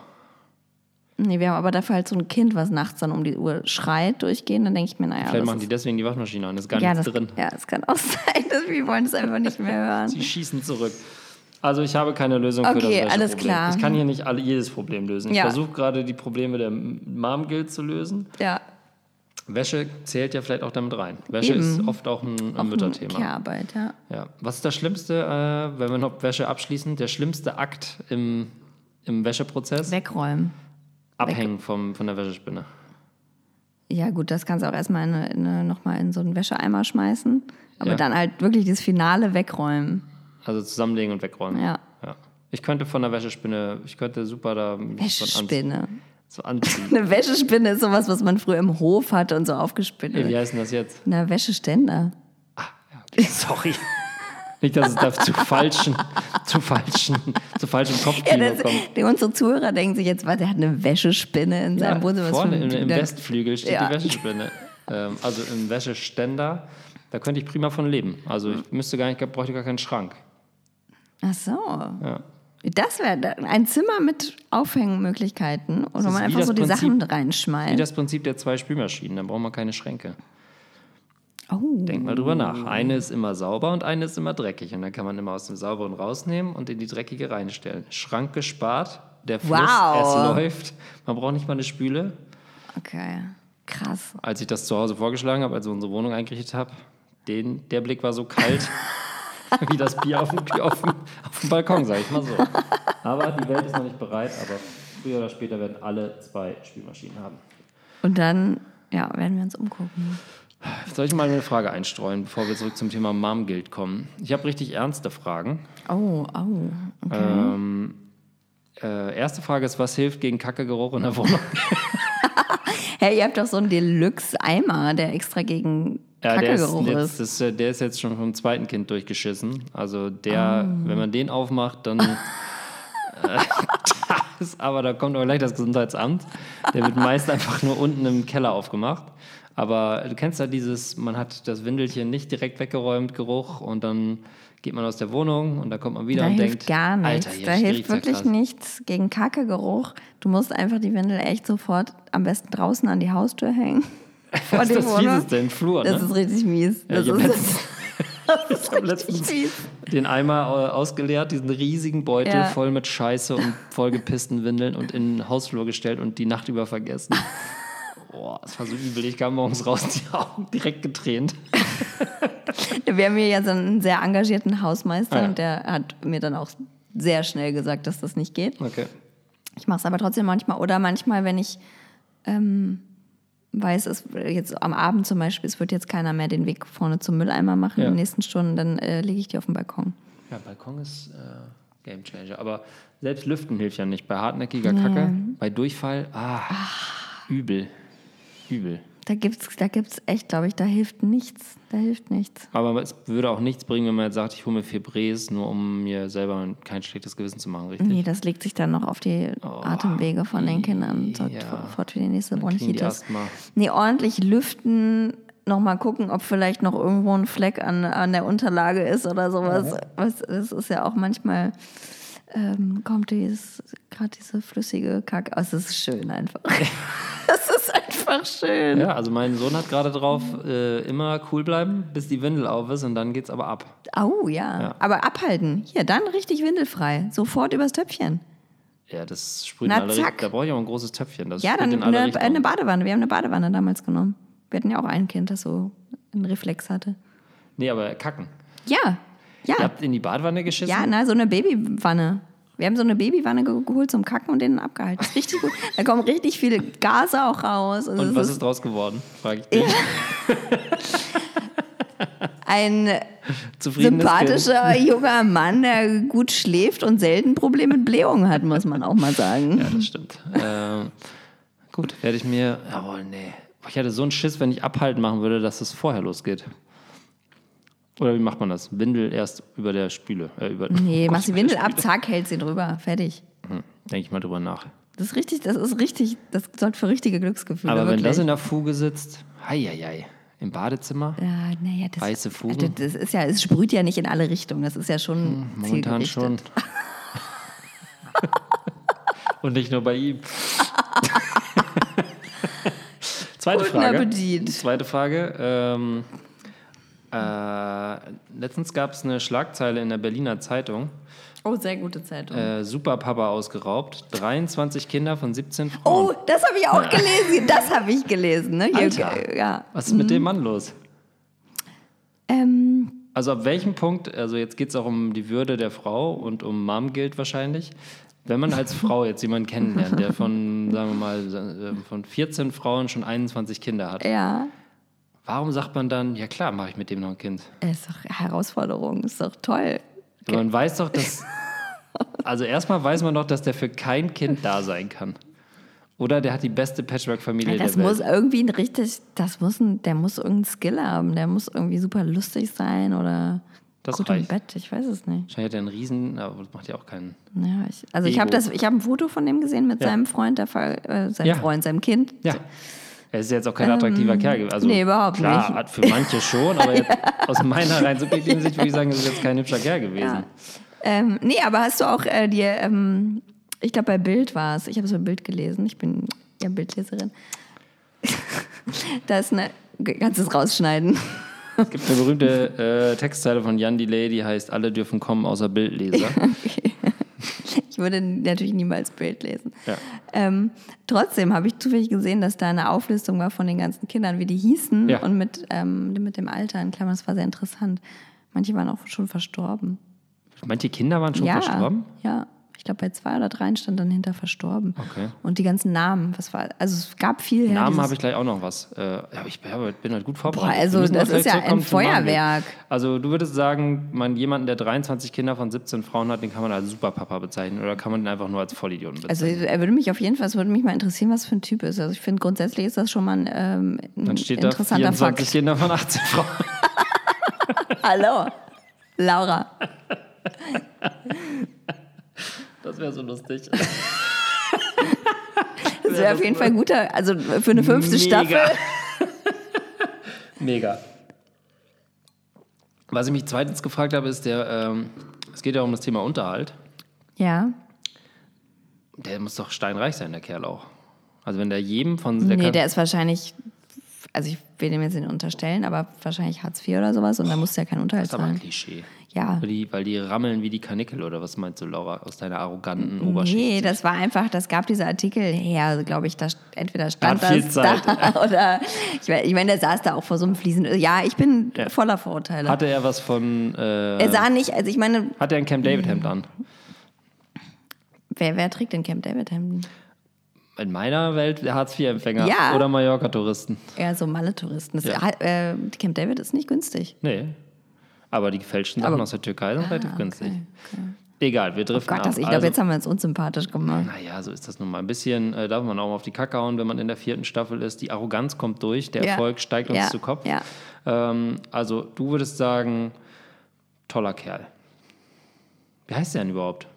Nee, wir haben aber dafür halt so ein Kind, was nachts dann um die Uhr schreit durchgehen. Dann denke ich mir, naja, Vielleicht machen die ist, deswegen die Waschmaschine an, ist gar ja, nichts das, drin. ja, das kann auch sein. Dass wir wollen es einfach nicht mehr hören. Sie schießen zurück. Also ich habe keine Lösung für das Okay, alles klar. Ich kann hier nicht alle, jedes Problem lösen. Ich Ja. versuche gerade die Probleme der Mom Guild zu lösen. Ja, Wäsche zählt ja vielleicht auch damit rein. Wäsche Eben. ist oft auch ein, ein Mütterthema. Care-Arbeit, ja. Ja. Was ist das Schlimmste, äh, wenn wir noch Wäsche abschließen? Der schlimmste Akt im, im Wäscheprozess? Wegräumen. Abhängen vom, von der Wäschespinne. Ja, gut, das kannst du auch erstmal in, in, nochmal in so einen Wäscheeimer schmeißen. Aber Ja. dann halt wirklich das Finale wegräumen. Also zusammenlegen und wegräumen. Ja. ja. Ich könnte von der Wäschespinne, ich könnte super da Wäschespinne. so anziehen. Eine Wäschespinne ist sowas, was man früher im Hof hatte und so aufgespinnt. Wie heißt denn das jetzt? Na, Wäscheständer. Okay, sorry. Nicht, dass es da zu falschen, zu falschen, zu falschem Ja, Kopfkino das, kommt. die, unsere Zuhörer denken sich jetzt, was, der hat eine Wäschespinne in seinem Wohnzimmer. Was vorne im, im Westflügel steht Ja. die Wäschespinne. Ähm, also im Wäscheständer, da könnte ich prima von leben. Also ich müsste gar nicht, bräuchte gar keinen Schrank. Ach so. Ja. Das wäre ein Zimmer mit Aufhängmöglichkeiten, wo man wie einfach so die Prinzip- Sachen Wie reinschmeißt. das Prinzip der zwei Spülmaschinen, da braucht man keine Schränke. Oh. Denk mal drüber nach. Eine ist immer sauber und eine ist immer dreckig. Und dann kann man immer aus dem Sauberen rausnehmen und in die dreckige reinstellen. Schrank gespart, der Fluss, Wow. es läuft. Man braucht nicht mal eine Spüle. Okay. Krass. als ich das zu Hause vorgeschlagen habe, als ich unsere Wohnung eingerichtet habe, den, der Blick war so kalt wie das Bier auf dem, auf dem, auf dem Balkon, sag ich mal so. Aber die Welt ist noch nicht bereit, aber früher oder später werden alle zwei Spülmaschinen haben. Und dann, ja, werden wir uns umgucken. Soll ich mal eine Frage einstreuen, bevor wir zurück zum Thema Mom-Guild kommen? Ich habe richtig ernste Fragen. Oh, oh. Okay. Ähm, äh, erste Frage ist, was hilft gegen Kackegeruch in der Wohnung? Hey, ihr habt doch so einen Deluxe-Eimer, der extra gegen Ja, der ist, jetzt, ist. das, äh, der ist jetzt schon vom zweiten Kind durchgeschissen. Also der, wenn man den aufmacht, dann. äh, da ist, aber da kommt aber gleich das Gesundheitsamt. Der wird meist einfach nur unten im Keller aufgemacht. Aber du kennst ja dieses, man hat das Windelchen nicht direkt weggeräumt, Geruch, und dann geht man aus der Wohnung und da kommt man wieder Da und hilft denkt, gar nichts. Alter, da hilft wirklich krass. nichts gegen Kackegeruch. Du musst einfach die Windel echt sofort am besten draußen an die Haustür hängen. Vor Was ist das. Fieseste im Flur, Das ne? ist richtig mies. Ja, Das ich ist, letztens- das ist hab richtig letztens- den Eimer ausgeleert, diesen riesigen Beutel Ja. voll mit Scheiße und vollgepissten Windeln und in den Hausflur gestellt und die Nacht über vergessen. Boah, das war so übel. Ich kam morgens raus, die Augen direkt getränt. Wir haben hier ja so einen sehr engagierten Hausmeister Ah, ja. und der hat mir dann auch sehr schnell gesagt, dass das nicht geht. Okay. Ich mache es aber trotzdem manchmal. Oder manchmal, wenn ich ähm, weiß, es jetzt am Abend zum Beispiel, es wird jetzt keiner mehr den Weg vorne zum Mülleimer machen Ja. in den nächsten Stunden, dann äh, lege ich die auf den Balkon. Ja, Balkon ist äh, Game Changer. Aber selbst Lüften hilft ja nicht. Bei hartnäckiger Kacke, bei Durchfall, ah, übel. Übel. Da gibt's, da gibt's echt, glaube ich, da hilft nichts. Da hilft nichts. Aber es würde auch nichts bringen, wenn man jetzt sagt, ich hole mir Fibres, nur um mir selber kein schlechtes Gewissen zu machen, richtig? Nee, das legt sich dann noch auf die Atemwege von den Kindern und sorgt ja. sofort für die nächste Bronchitis. Nee, ordentlich lüften, nochmal gucken, ob vielleicht noch irgendwo ein Fleck an, an der Unterlage ist oder sowas. Was, das ist ja auch manchmal, ähm, kommt dieses, gerade diese flüssige Kacke. Oh, es ist schön einfach. Es ist einfach schön. Ja, also mein Sohn hat gerade drauf, äh, immer cool bleiben, bis die Windel auf ist und dann geht's aber ab. Au, ja. Ja. Aber abhalten. Hier, dann richtig windelfrei. Sofort übers Töpfchen. Ja, das sprüht Na, in alle zack. Da brauche ich auch ein großes Töpfchen. Das Ja, dann in alle eine, eine Badewanne. Wir haben eine Badewanne damals genommen. Wir hatten ja auch ein Kind, das so einen Reflex hatte. Nee, aber kacken. Ja, ja. Ihr habt in die Badewanne geschissen? Ja, na, so eine Babywanne. Wir haben so eine Babywanne ge- geholt zum Kacken und den abgehalten. Richtig gut. Da kommen richtig viele Gase auch raus. Also Und was ist ist draus geworden? Frage ich dich. ein sympathischer junger Mann, der gut schläft und selten Probleme mit Blähung hat, muss man auch mal sagen. Ja, das stimmt. ähm, gut, werde ich mir. Jawohl, nee. Ich hätte so einen Schiss, wenn ich abhalten machen würde, dass es vorher losgeht. Oder wie macht man das? Windel erst über der Spüle. Äh, über, Nee, machst die Windel ab, zack, hält sie drüber. Fertig. Hm, Denke ich mal drüber nach. Das ist richtig, das ist richtig, das sorgt für richtige Glücksgefühle. Aber wenn wirklich. das in der Fuge sitzt, heieiei, im Badezimmer, Ja, naja, das, Weiße. Also das ist ja, es sprüht ja nicht in alle Richtungen. Das ist ja schon momentan zielgerichtet. schon. Und nicht nur bei ihm. Zweite Frage. Zweite Frage. Ähm, äh, letztens gab es eine Schlagzeile in der Berliner Zeitung. Oh, sehr gute Zeitung. Äh, Superpapa ausgeraubt. 23 Kinder von 17 Frauen. oh, das habe ich auch gelesen. Das habe ich gelesen. Ne? Alter. ja. Was ist mit dem Mann los? Ähm, Also ab welchem Punkt, also jetzt geht es auch um die Würde der Frau und um Mom gilt wahrscheinlich. Wenn man als Frau jetzt jemanden kennenlernt, der von, sagen wir mal, äh, von 14 Frauen schon 21 Kinder hat, ja. Warum sagt man dann, ja klar, mache ich mit dem noch ein Kind? Ist doch Herausforderung. Ist doch toll. Man weiß doch, dass, also erstmal weiß man doch, dass der für kein Kind da sein kann. Oder der hat die beste Patchwork-Familie Das der muss Welt. irgendwie ein richtig, das muss ein, der muss irgendeinen Skill haben. Der muss irgendwie super lustig sein oder Das gut im reicht. Bett. Ich weiß es nicht. Wahrscheinlich hat er einen Riesen, aber das macht ja auch keinen. Ja, ich, also ich Ego. habe das, ich habe ein Foto von dem gesehen mit Ja. seinem Freund, der äh, seinem Ja. Freund, seinem Kind. Ja. Er ist jetzt auch kein attraktiver Kerl. gewesen. Also, Ähm, nee, überhaupt klar, nicht. hat für manche schon, aber jetzt aus meiner rein subjektiven Sicht würde ich sagen, ist jetzt kein hübscher Kerl gewesen. Ja. Ähm, nee, aber hast du auch äh, dir, ähm, ich glaube bei Bild war es, ich habe es bei Bild gelesen, ich bin ja Bildleserin. da ist eine, kannst du es rausschneiden? Es gibt eine berühmte äh, Textzeile von Jan Delay, die heißt, alle dürfen kommen außer Bildleser. Okay. Ich würde natürlich niemals Bild lesen. Ja. Ähm, trotzdem habe ich zufällig gesehen, dass da eine Auflistung war von den ganzen Kindern, wie die hießen Ja. und mit, ähm, mit dem Alter in Klammern. Das war sehr interessant. Manche waren auch schon verstorben. Manche Kinder waren schon ja, verstorben. Ja, ich glaube bei zwei oder dreien stand dann hinter verstorben. Okay. Und die ganzen Namen, was war, also es gab viel. ja, Namen habe ich gleich auch noch was. Äh, ja, ich bin halt gut Boah, vorbereitet. also Wir müssen das ist ja ein. Feuerwerk. Also du würdest sagen, man, jemanden, der 23 Kinder von 17 Frauen hat, den kann man als Superpapa bezeichnen oder kann man den einfach nur als Vollidioten Also bezeichnen? er würde mich auf jeden Fall, es würde mich mal interessieren, was für ein Typ ist. Also ich finde grundsätzlich ist das schon mal ein, ähm, ein Dann steht da interessanter 24 Fakt. Kinder von 18 Frauen. Hallo, Laura. Das wäre so lustig. Das wäre auf jeden Fall guter, also für eine fünfte Mega. Staffel. Mega. Was ich mich zweitens gefragt habe, ist der, ähm, es geht ja um das Thema Unterhalt. Ja. Der muss doch steinreich sein, der Kerl auch. Also wenn der jedem von... Der nee, kann, der ist wahrscheinlich, also ich will dem jetzt nicht unterstellen, aber wahrscheinlich Hartz IV oder sowas und da muss der keinen Unterhalt das ist aber ein zahlen. Klischee. Ja. Weil die, weil die rammeln wie die Kanickel oder was meinst du, Laura, aus deiner arroganten Oberschicht? Nee, das war einfach, das gab diese Artikel her, glaube ich, da entweder stand Hat viel das da oder ich meine, ich mein, der saß da auch vor so einem Fliesen. Ja, ich bin Ja. voller Vorurteile. Hatte er was von... Äh, er sah nicht, also ich meine, hat er ein Camp David Hemd an? wer, wer trägt denn Camp David Hemden? In meiner Welt Hartz-IV-Empfänger Ja. oder Mallorca-Touristen. Eher so Malle-Touristen. Ja. Äh, Camp David ist nicht günstig. Nee. Aber die gefälschten Sachen aus der Türkei sind relativ Ah, günstig. okay, Egal, wir Oh driften Gott, das, ab. ich glaube, Also- jetzt haben wir uns unsympathisch gemacht. Naja, so ist das nun mal. Ein bisschen äh, darf man auch mal auf die Kacke hauen, wenn man in der vierten Staffel ist. Die Arroganz kommt durch, der Ja. Erfolg steigt uns Ja, zu Kopf. ja. Ähm, also, du würdest sagen, toller Kerl. Wie heißt der denn überhaupt?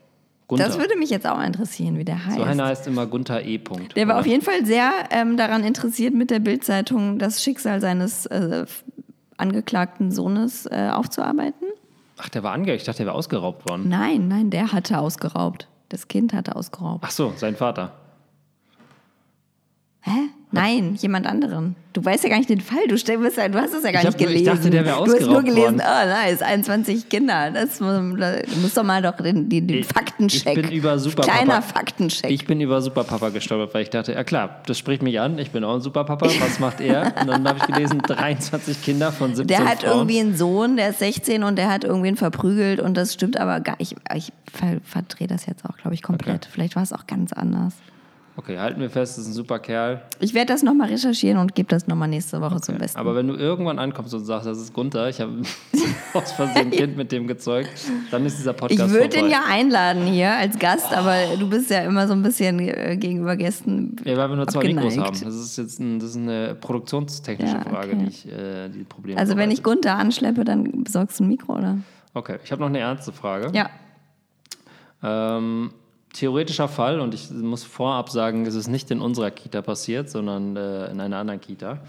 Gunther. Das würde mich jetzt auch interessieren, wie der heißt. so einer heißt immer Gunther E. Punkt. Der war oder? auf jeden Fall sehr ähm, daran interessiert, mit der Bildzeitung das Schicksal seines äh, angeklagten Sohnes äh, aufzuarbeiten. Ach, der war ange... Ich dachte, der wäre ausgeraubt worden. Nein, nein, der hatte ausgeraubt. Das Kind hatte ausgeraubt. Ach so, sein Vater. Hä? Nein, jemand anderen. Du weißt ja gar nicht den Fall. Du, stell, bist ja, du hast es ja gar Ich nicht hab nur- ich gelesen. dachte, der wäre Du hast nur ausgeraubt gelesen, worden. oh nice, 21 Kinder. Das muss, du musst doch mal doch den, den, den Ich- Faktencheck. ich bin über Superpapa- Kleiner Faktencheck. Ich bin über Superpapa gestolpert, weil ich dachte, ja klar, das spricht mich an, ich bin auch ein Superpapa, was macht er? Und dann habe ich gelesen, 23 Kinder von 17 der hat Frauen. irgendwie einen Sohn, der ist 16 und der hat irgendwen verprügelt und das stimmt aber gar Ich, ich ver verdrehe das jetzt auch, glaube ich, komplett. Vielleicht war es auch ganz anders. Okay, halten wir fest, das ist ein super Kerl. Ich werde das nochmal recherchieren und gebe das nochmal nächste Woche zum Besten. Aber wenn du irgendwann ankommst und sagst, das ist Gunther, ich habe aus Versehen ein Kind mit dem gezeugt, dann ist dieser Ich Podcast würde vorbei. den ja einladen hier als Gast, aber du bist ja immer so ein bisschen äh, gegenüber Gästen. Ja, weil wir nur zwei Mikros abgeneigt. haben. Das ist jetzt ein, das ist eine produktionstechnische Ja, Frage, okay. die ich äh, die Probleme Also wenn ich. Gunther anschleppe, dann besorgst du ein Mikro, oder? Okay, ich habe noch eine ernste Frage. Ja. Ähm, theoretischer Fall, und ich muss vorab sagen, es ist nicht in unserer Kita passiert, sondern äh, in einer anderen Kita.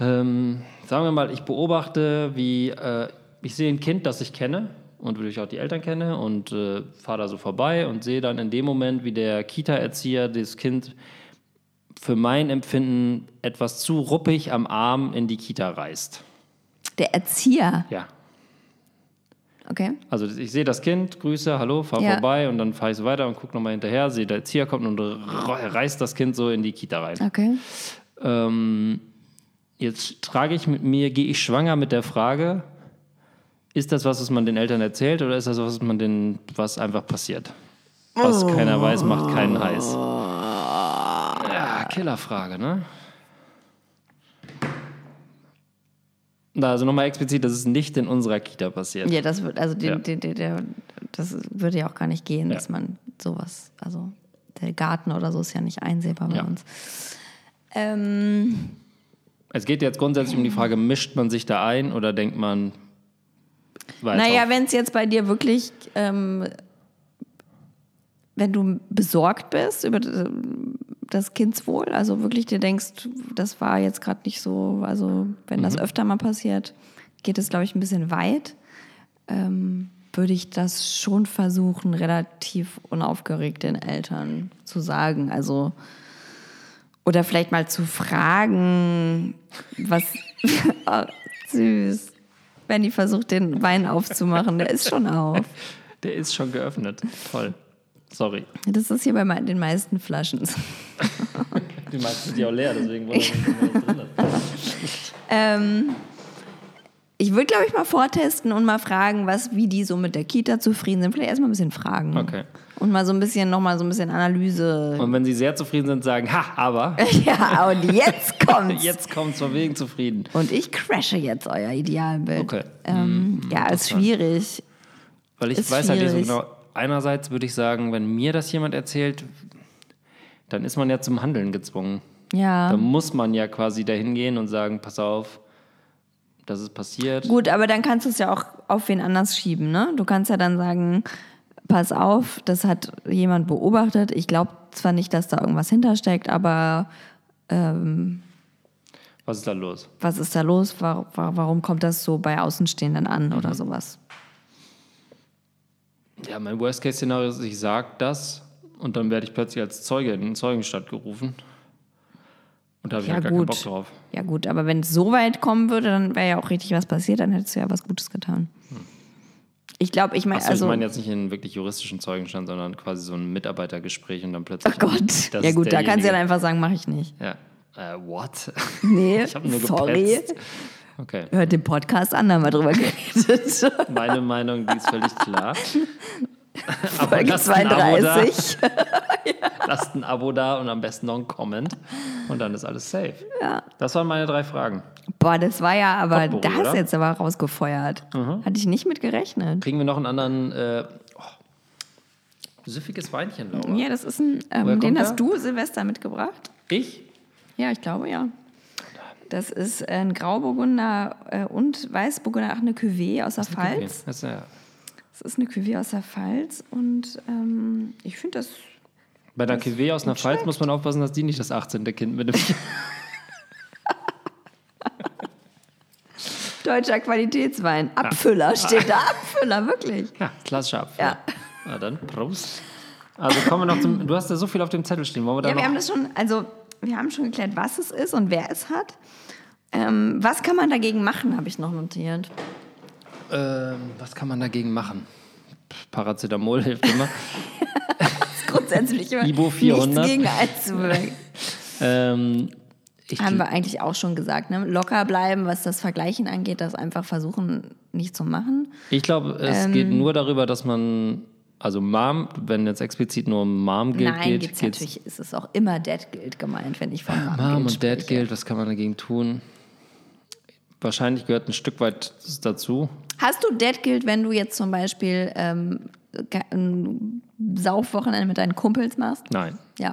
Ähm, sagen wir mal, ich beobachte, wie äh, ich sehe ein Kind, das ich kenne und wo ich auch die Eltern kenne und äh, fahre da so vorbei und sehe dann in dem Moment, wie der Kita-Erzieher das Kind für mein Empfinden etwas zu ruppig am Arm in die Kita reißt. Der Erzieher. Ja, Okay. Also ich sehe das Kind, grüße, hallo, fahr Ja. vorbei und dann fahre ich so weiter und gucke nochmal hinterher, sehe, der Erzieher kommt und reißt das Kind so in die Kita rein. Okay. Ähm, jetzt trage ich mit mir, gehe ich schwanger mit der Frage, ist das was, was man den Eltern erzählt oder ist das was, was man den, was einfach passiert? Was keiner weiß, macht keinen heiß. Ja, Killerfrage, ne? Also nochmal explizit, das ist nicht in unserer Kita passiert. Ja, das wird, also den, Ja. den, der, das würde ja auch gar nicht gehen, Ja. dass man sowas, also der Garten oder so ist ja nicht einsehbar bei Ja. uns. Ähm, Es geht jetzt grundsätzlich um die Frage, mischt man sich da ein oder denkt man, naja, wenn es jetzt bei dir wirklich, ähm, wenn du besorgt bist über das Kindswohl, also wirklich dir denkst, das war jetzt gerade nicht so, also wenn das öfter mal passiert, geht es, glaube ich, ein bisschen weit, ähm, würde ich das schon versuchen, relativ unaufgeregt den Eltern zu sagen. Also, oder vielleicht mal zu fragen, was, oh, süß. Benny versucht, den Wein aufzumachen, der ist schon auf. Der ist schon geöffnet. Toll. Sorry. Das ist hier bei den meisten Flaschen. so. Die meisten sind ja auch leer, deswegen wollen wir nicht mehr drin. Ähm, ich würde, glaube ich, mal vortesten und mal fragen, was, wie die so mit der Kita zufrieden sind. Vielleicht erstmal ein bisschen fragen. Okay. Und mal so ein bisschen, nochmal so ein bisschen Analyse. Und wenn sie sehr zufrieden sind, sagen, ha, aber ja, und jetzt kommt's. jetzt kommt es von wegen zufrieden. Und ich crashe jetzt euer Idealbild. Okay. Ähm, ja, ist schwierig. Weil ich Ist weiß halt nicht so schwierig. genau. Einerseits würde ich sagen, wenn mir das jemand erzählt, dann ist man ja zum Handeln gezwungen. Ja. Dann muss man ja quasi dahin gehen und sagen, pass auf, das ist passiert. Gut, aber dann kannst du es ja auch auf wen anders schieben, ne? Du kannst ja dann sagen, pass auf, das hat jemand beobachtet. Ich glaube zwar nicht, dass da irgendwas hintersteckt, aber Was ist da los? was ist da los? Warum, warum kommt das so bei Außenstehenden an Mhm. oder sowas? Ja, mein Worst-Case-Szenario ist, ich sage das und dann werde ich plötzlich als Zeuge in den Zeugenstand gerufen. Und da habe ich Ja, halt gar keinen gut. Bock drauf. Ja, gut, aber wenn es so weit kommen würde, dann wäre ja auch richtig was passiert, dann hättest du ja was Gutes getan. Ich glaube, ich meine, Achso, also. ich meine jetzt nicht in wirklich juristischen Zeugenstand, sondern quasi so ein Mitarbeitergespräch und dann plötzlich. oh Gott. das Ja, gut, da kannst du ja derjenige. einfach sagen, mache ich nicht. Ja. Äh, what? Nee, Ich habe nur sorry. gepetzt. Okay. Hört den Podcast an, da haben wir drüber geredet. Meine Meinung, die ist völlig klar. Aber Folge lasst ein, Abo da, 32. lasst ein Abo da und am besten noch ein Comment. Und dann ist alles safe. Ja. Das waren meine drei Fragen. Boah, das war ja aber, Potpourri, da hast oder? jetzt aber rausgefeuert. Hatte ich nicht mit gerechnet. Kriegen wir noch einen anderen äh, oh, süffiges Weinchen, Laura? Ja, das ist ein, ähm, den hast du Silvester mitgebracht. Ich? Ja, ich glaube, ja. Das ist ein Grauburgunder äh, und Weißburgunder, ach, eine Cuvée aus der. Pfalz. Das ist ja, Das ist eine Cuvée aus der Pfalz und ähm, ich finde das. bei der Cuvée aus einer Pfalz muss man aufpassen, dass die nicht das 18. Kind mit dem Deutscher Qualitätswein. Abfüller steht da. Abfüller, wirklich. Ja, klassischer Apfel. Ja. Na dann, Prost. Also kommen wir noch zum. Du hast ja so viel auf dem Zettel stehen. Wollen wir da Ja, wir haben das schon, also wir haben schon geklärt, was es ist und wer es hat. Ähm, was kann man dagegen machen, habe ich noch notiert. Ähm, was kann man dagegen machen? Paracetamol hilft immer. grundsätzlich immer Ibo 400. nichts gegen einzuwirken. ähm, Haben wir eigentlich auch schon gesagt, ne? Locker bleiben, was das Vergleichen angeht, das einfach versuchen nicht zu machen. ich glaube, es Ähm. geht nur darüber, dass man, also Mom, wenn jetzt explizit nur um Mom gilt, Nein, geht, gibt's geht's natürlich ist es auch immer Dad Guild gemeint, wenn ich von Mom, Mom Guilt und Dad spreche. gilt, was kann man dagegen tun? Wahrscheinlich gehört ein Stück weit dazu. Hast du Dad Guild, wenn du jetzt zum Beispiel ähm, ein Saufwochenende mit deinen Kumpels machst? Nein. Ja.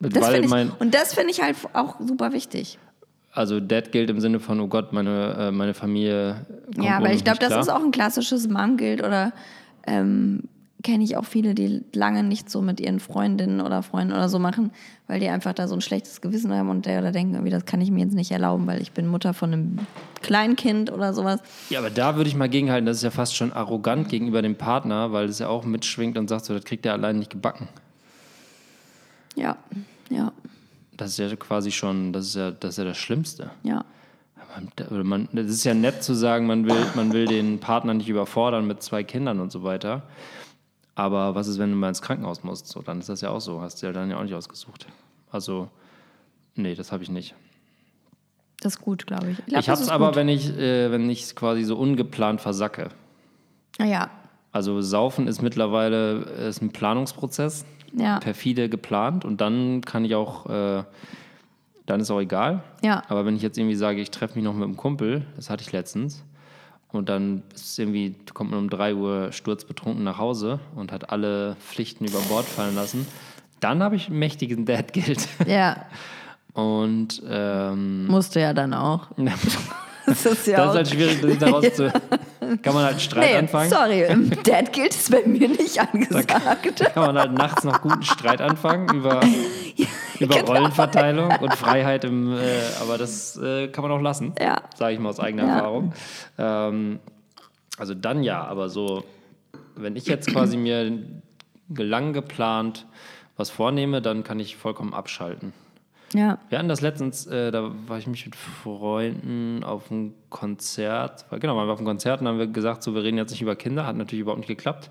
Das ich, mein- und das finde ich halt auch super wichtig. Also Dad gilt im Sinne von, oh Gott, meine, äh, meine Familie kommt Ja, weil ich glaube, das ist auch ein klassisches Mom-Guild oder ähm, kenne ich auch viele, die lange nicht so mit ihren Freundinnen oder Freunden oder so machen, weil die einfach da so ein schlechtes Gewissen haben und der oder denken, irgendwie, das kann ich mir jetzt nicht erlauben, weil ich bin Mutter von einem Kleinkind oder sowas. Ja, aber da würde ich mal gegenhalten, das ist ja fast schon arrogant gegenüber dem Partner, weil es ja auch mitschwingt und sagt so, das kriegt er allein nicht gebacken. Ja, ja, Das ist ja quasi schon, das ist ja das, ist ja das Schlimmste. ja. Man, man, das ist ja nett zu sagen, man will, man will den Partner nicht überfordern mit zwei Kindern und so weiter. Aber was ist, wenn du mal ins Krankenhaus musst? So, dann ist das ja auch so. Hast du ja dann ja auch nicht ausgesucht. Also, nee, das habe ich nicht. Das ist gut, glaube ich. Ich, glaub, Ich habe es aber, gut. wenn ich äh, wenn ich quasi so ungeplant versacke. Ja, Also Saufen ist mittlerweile ist ein Planungsprozess, ja, perfide geplant und dann kann ich auch, äh, dann ist auch egal. ja. Aber wenn ich jetzt irgendwie sage, ich treffe mich noch mit einem Kumpel, das hatte ich letztens, und dann ist es irgendwie, kommt man um 3 Uhr sturzbetrunken nach Hause und hat alle Pflichten über Bord fallen lassen, dann habe ich einen mächtigen Dad-Guild. Ja, Und ähm, musste ja dann auch. Das ist ja das ist halt schwierig, das daraus zu. Kann man halt einen Streit nee, anfangen? sorry, Dad Guild ist bei mir nicht angesagt. kann man halt nachts noch guten Streit anfangen über, über genau. Rollenverteilung und Freiheit im, äh, aber das äh, kann man auch lassen, Ja. sage ich mal aus eigener Ja. Erfahrung. Ähm, also dann ja, aber so, wenn ich jetzt quasi mir gelang geplant was vornehme, dann kann ich vollkommen abschalten. Ja, Wir hatten das letztens, äh, da war ich mich mit Freunden auf einem Konzert, genau, waren wir auf einem Konzert und haben wir gesagt, so, wir reden jetzt nicht über Kinder, hat natürlich überhaupt nicht geklappt,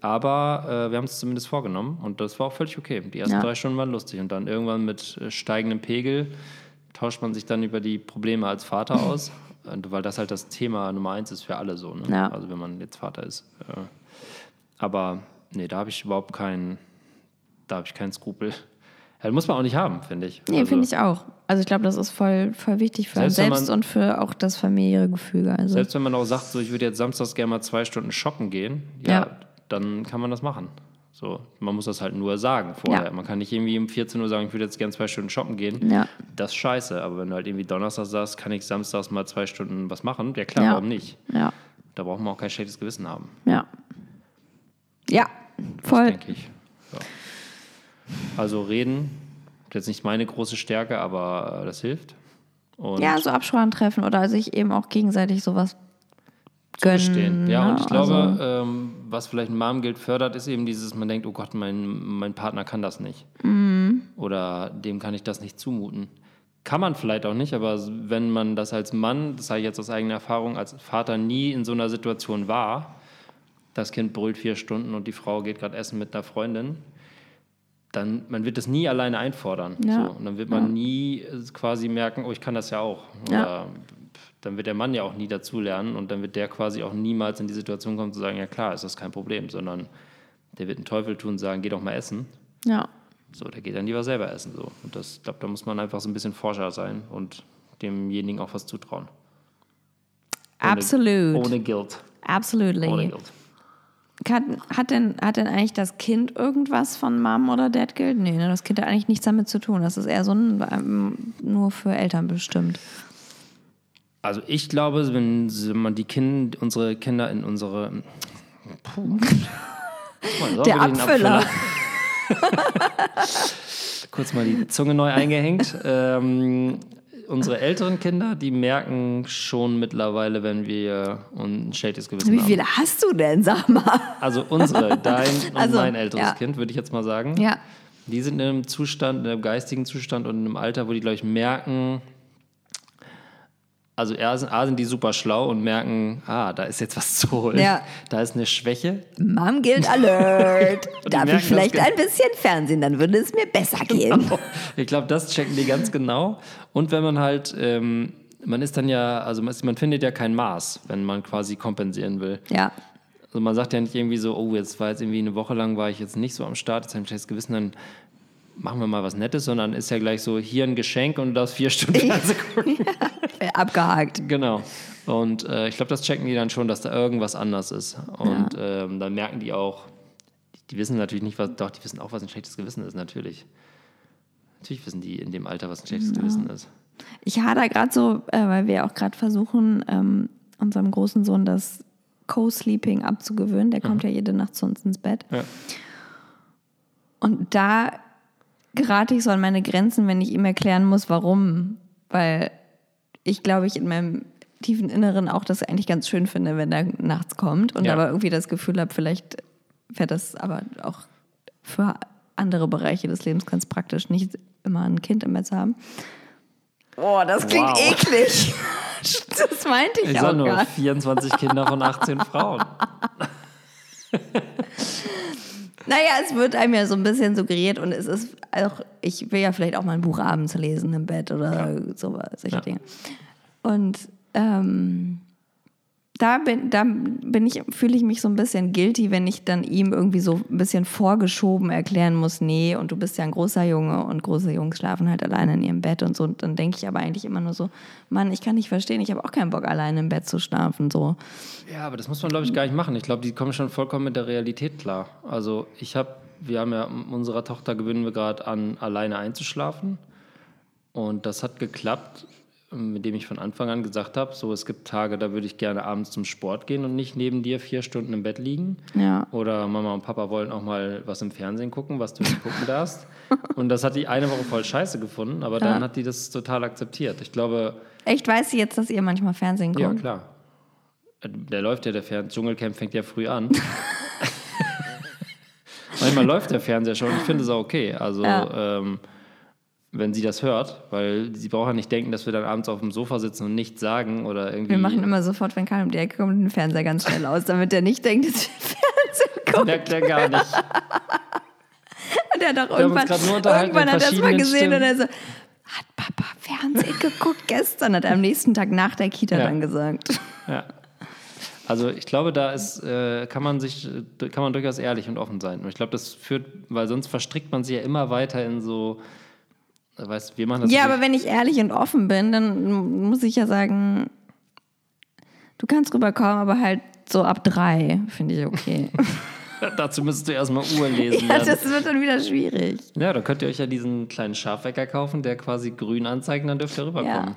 aber äh, wir haben es zumindest vorgenommen und das war auch völlig okay. Die ersten Ja. drei Stunden waren lustig und dann irgendwann mit äh, steigendem Pegel tauscht man sich dann über die Probleme als Vater aus, und, weil das halt das Thema Nummer eins ist für alle so, ne? Ja. also wenn man jetzt Vater ist. Äh, aber nee, da habe ich überhaupt keinen, da habe ich keinen Skrupel. Ja, muss man auch nicht haben, finde ich. nee, Also- finde ich auch. Also ich glaube, das ist voll, voll wichtig für Selbst selbst man- und für auch das familiäre Gefüge. Also Selbst wenn man auch sagt, so ich würde jetzt samstags gerne mal zwei Stunden shoppen gehen, ja, Ja. dann kann man das machen. So, man muss das halt nur sagen vorher. Ja. Man kann nicht irgendwie um 14 Uhr sagen, ich würde jetzt gerne zwei Stunden shoppen gehen. Ja. Das ist scheiße. Aber wenn du halt irgendwie Donnerstag sagst, kann ich samstags mal zwei Stunden was machen, ja klar, warum nicht? ja, Da braucht man auch kein schlechtes Gewissen haben, ja. Ja, voll. denke ich. Also reden, jetzt nicht meine große Stärke, aber äh, das hilft. Und Ja, so Absprachen treffen oder sich eben auch gegenseitig sowas gönnen. Ja, ne? und ich glaube, Also, ähm, was vielleicht ein Mom-Guild fördert, ist eben dieses, man denkt, oh Gott, mein, mein Partner kann das nicht. Mhm. Oder dem kann ich das nicht zumuten. Kann man vielleicht auch nicht, aber wenn man das als Mann, das sage ich jetzt aus eigener Erfahrung, als Vater nie in so einer Situation war, das Kind brüllt vier Stunden und die Frau geht gerade essen mit einer Freundin, dann man wird das nie alleine einfordern. Ja. So. Und dann wird man nie äh, quasi merken, oh, ich kann das ja auch. Ja. Oder dann wird der Mann ja auch nie dazulernen und dann wird der quasi auch niemals in die Situation kommen zu sagen, ja klar, ist das kein Problem, sondern der wird einen Teufel tun und sagen, geh doch mal essen. ja. So, der geht dann lieber selber essen. So. Und das, ich glaube, da muss man einfach so ein bisschen Forscher sein und demjenigen auch was zutrauen. Ohne- Absolut. Ohne Guilt. Absolutely. Ohne Guilt. Hat, hat, denn, hat denn eigentlich das Kind irgendwas von Mom oder Dad Guild? Nee, ne, das Kind hat eigentlich nichts damit zu tun. Das ist eher so ein, ähm, nur für Eltern bestimmt. Also ich glaube, wenn man die kind, unsere Kinder in unsere... Puh. Mal, Der Abfüller. Kurz mal die Zunge neu eingehängt. Ähm, unsere älteren Kinder, die merken schon mittlerweile, wenn wir ein schlechtes Gewissen Wie haben. viele hast du denn, sag mal? Also unsere, dein und Also, mein älteres ja. Kind, würde ich jetzt mal sagen. Ja, Die sind in einem Zustand, in einem geistigen Zustand und in einem Alter, wo die, glaube ich, merken, also A sind, A sind die super schlau und merken, ah, da ist jetzt was zu holen. Ja. Da ist eine Schwäche. Mom Guild Alert. Darf merken ich vielleicht das ein bisschen Fernsehen, dann würde es mir besser gehen. Ich glaube, das checken die ganz genau. Und wenn man halt, ähm, man ist dann ja, also man, man findet ja kein Maß, wenn man quasi kompensieren will. Ja, Also man sagt ja nicht irgendwie so, oh, jetzt war jetzt irgendwie eine Woche lang, war ich jetzt nicht so am Start, jetzt habe ich ein schlechtes Gewissen, dann machen wir mal was Nettes, sondern ist ja gleich so, hier ein Geschenk und du darfst vier Stunden Fernsehen gucken. äh, abgehakt. Genau. Und äh, ich glaube, das checken die dann schon, dass da irgendwas anders ist. Und ähm, dann merken die auch, die wissen natürlich nicht, was, doch, die wissen auch, was ein schlechtes Gewissen ist, natürlich. Natürlich wissen die in dem Alter, was ein schlechtes Gewissen ist. Ich hader gerade so, äh, weil wir auch gerade versuchen, ähm, unserem großen Sohn das Co-Sleeping abzugewöhnen. Der kommt ja jede Nacht zu uns ins Bett. Ja. Und da gerate ich so an meine Grenzen, wenn ich ihm erklären muss, warum. Weil ich glaube, ich in meinem tiefen Inneren auch das eigentlich ganz schön finde, wenn er nachts kommt und Ja. aber irgendwie das Gefühl habe, vielleicht wäre das aber auch für andere Bereiche des Lebens ganz praktisch, nicht immer ein Kind im Bett zu haben. Oh, das klingt Wow. eklig. Das meinte ich, Ich auch sag nur gar nicht. 24 Kinder von 18 Frauen. Naja, es wird einem ja so ein bisschen suggeriert und es ist auch, ich will ja vielleicht auch mal ein Buch abends lesen im Bett oder sowas, solche Ja. Dinge. Und ähm, da bin, da bin ich, fühle ich mich so ein bisschen guilty, wenn ich dann ihm irgendwie so ein bisschen vorgeschoben erklären muss, nee, und du bist ja ein großer Junge und große Jungs schlafen halt alleine in ihrem Bett und so. Und dann denke ich aber eigentlich immer nur so, Mann, ich kann nicht verstehen, ich habe auch keinen Bock, alleine im Bett zu schlafen. So. Ja, aber das muss man, glaube ich, gar nicht machen. Ich glaube, die kommen schon vollkommen mit der Realität klar. Also ich habe, wir haben ja unserer Tochter gewöhnen wir gerade an, alleine einzuschlafen. Und das hat geklappt, mit dem ich von Anfang an gesagt habe, so es gibt Tage, da würde ich gerne abends zum Sport gehen und nicht neben dir vier Stunden im Bett liegen. Ja. Oder Mama und Papa wollen auch mal was im Fernsehen gucken, was du nicht gucken darfst. Und das hat die eine Woche voll scheiße gefunden, aber dann hat die das total akzeptiert. Ich glaube, Echt, weiß sie jetzt, dass ihr manchmal Fernsehen guckt? ja, klar. Der läuft ja, der Fern Dschungelcamp fängt ja früh an. Manchmal läuft der Fernseher schon. Ich finde es auch okay. Also, Ja. ähm, wenn sie das hört, weil sie braucht ja nicht denken, dass wir dann abends auf dem Sofa sitzen und nichts sagen oder irgendwie. Wir machen immer sofort, wenn Karl um die Ecke kommt, den Fernseher ganz schnell aus, damit er nicht denkt, dass wir Fernsehen das gucken. merkt er gar nicht. Und er hat auch irgendwann, irgendwann hat er es mal gesehen und Stimmen. er so, hat Papa Fernsehen geguckt gestern? Hat er am nächsten Tag nach der Kita Ja. dann gesagt. Ja. Also ich glaube, da ist, äh, kann man sich, äh, kann man durchaus ehrlich und offen sein. Und ich glaube, das führt, weil sonst verstrickt man sich ja immer weiter in so, weißt, wir machen das Ja, aber wenn ich ehrlich und offen bin, dann muss ich ja sagen, du kannst rüberkommen, aber halt so ab drei finde ich okay. Dazu müsstest du erstmal Uhr lesen. ja, das wird dann wieder schwierig. Ja, dann könnt ihr euch ja diesen kleinen Schafwecker kaufen, der quasi grün anzeigt, dann dürft ihr rüberkommen. Ja.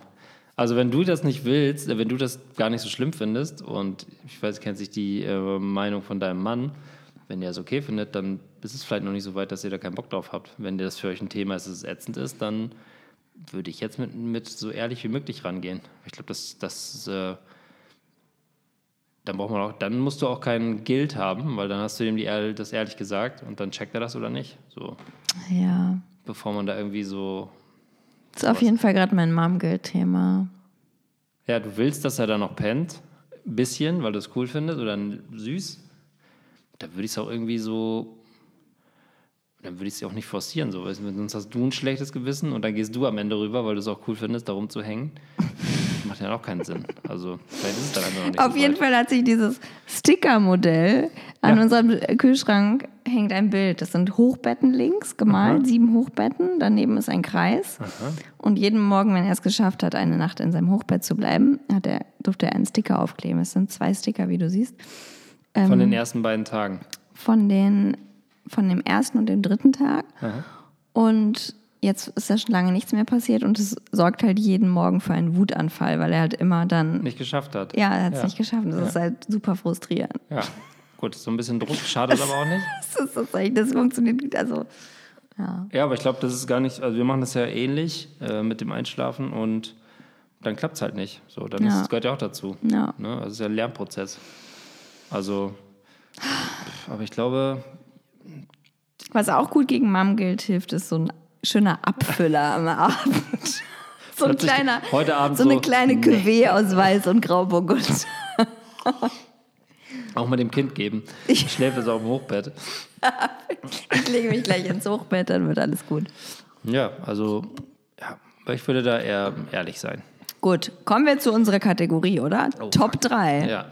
Also wenn du das nicht willst, äh, wenn du das gar nicht so schlimm findest und ich weiß, kennt sich die äh, Meinung von deinem Mann, wenn der es okay findet, dann ist es vielleicht noch nicht so weit, dass ihr da keinen Bock drauf habt. Wenn das für euch ein Thema ist, dass es ätzend ist, dann würde ich jetzt mit, mit so ehrlich wie möglich rangehen. Ich glaube, das, das äh, dann braucht man auch, dann musst du auch keinen Guild haben, weil dann hast du ihm die, das ehrlich gesagt und dann checkt er das oder nicht. So Ja. bevor man da irgendwie so. Das ist auf jeden Fall gerade mein Mom-Guild-Thema. Ja, du willst, dass er da noch pennt, ein bisschen, weil du es cool findest oder süß. Da würde ich es auch irgendwie so. Dann würde ich es auch nicht forcieren, so. Du, sonst hast du ein schlechtes Gewissen und dann gehst du am Ende rüber, weil du es auch cool findest, da rumzuhängen. Macht ja auch keinen Sinn. Also, vielleicht ist es dann einfach nicht Auf so jeden. Fall hat sich dieses Sticker-Modell an Ja. unserem Kühlschrank hängt ein Bild. Das sind Hochbetten links gemalt, Aha. sieben Hochbetten. Daneben ist ein Kreis. Und jeden Morgen, wenn er es geschafft hat, eine Nacht in seinem Hochbett zu bleiben, hat er, durfte er einen Sticker aufkleben. Es sind zwei Sticker, wie du siehst. Von Ähm. den ersten beiden Tagen. Von, den, von dem ersten und dem dritten Tag. Aha. Und jetzt ist ja schon lange nichts mehr passiert und es sorgt halt jeden Morgen für einen Wutanfall, weil er halt immer dann. Nicht geschafft hat. Ja, er hat es Ja. nicht geschafft. Das ist halt super frustrierend. Ja. Gut, so ein bisschen Druck schadet aber auch nicht. Das ist das, das funktioniert nicht. Also, ja. Ja, aber ich glaube, das ist gar nicht, also wir machen das ja ähnlich äh, mit dem Einschlafen und dann klappt es halt nicht. So, dann Ja. ist, das gehört ja auch dazu. Ja. Ne? Also es ist ja ein Lernprozess. Also, aber ich glaube, Was auch gut gegen Mammgilt hilft, ist so ein schöner Abfüller am Abend. So ein kleiner, heute Abend so eine so- kleine Cuvée aus Weiß und Grauburgund. Auch mal dem Kind geben. Schläft es auf dem Hochbett. Ich lege mich gleich ins Hochbett, dann wird alles gut. Ja, also, ja, ich würde da eher ehrlich sein. Gut, kommen wir zu unserer Kategorie, oder? Oh, Top 3. Ja.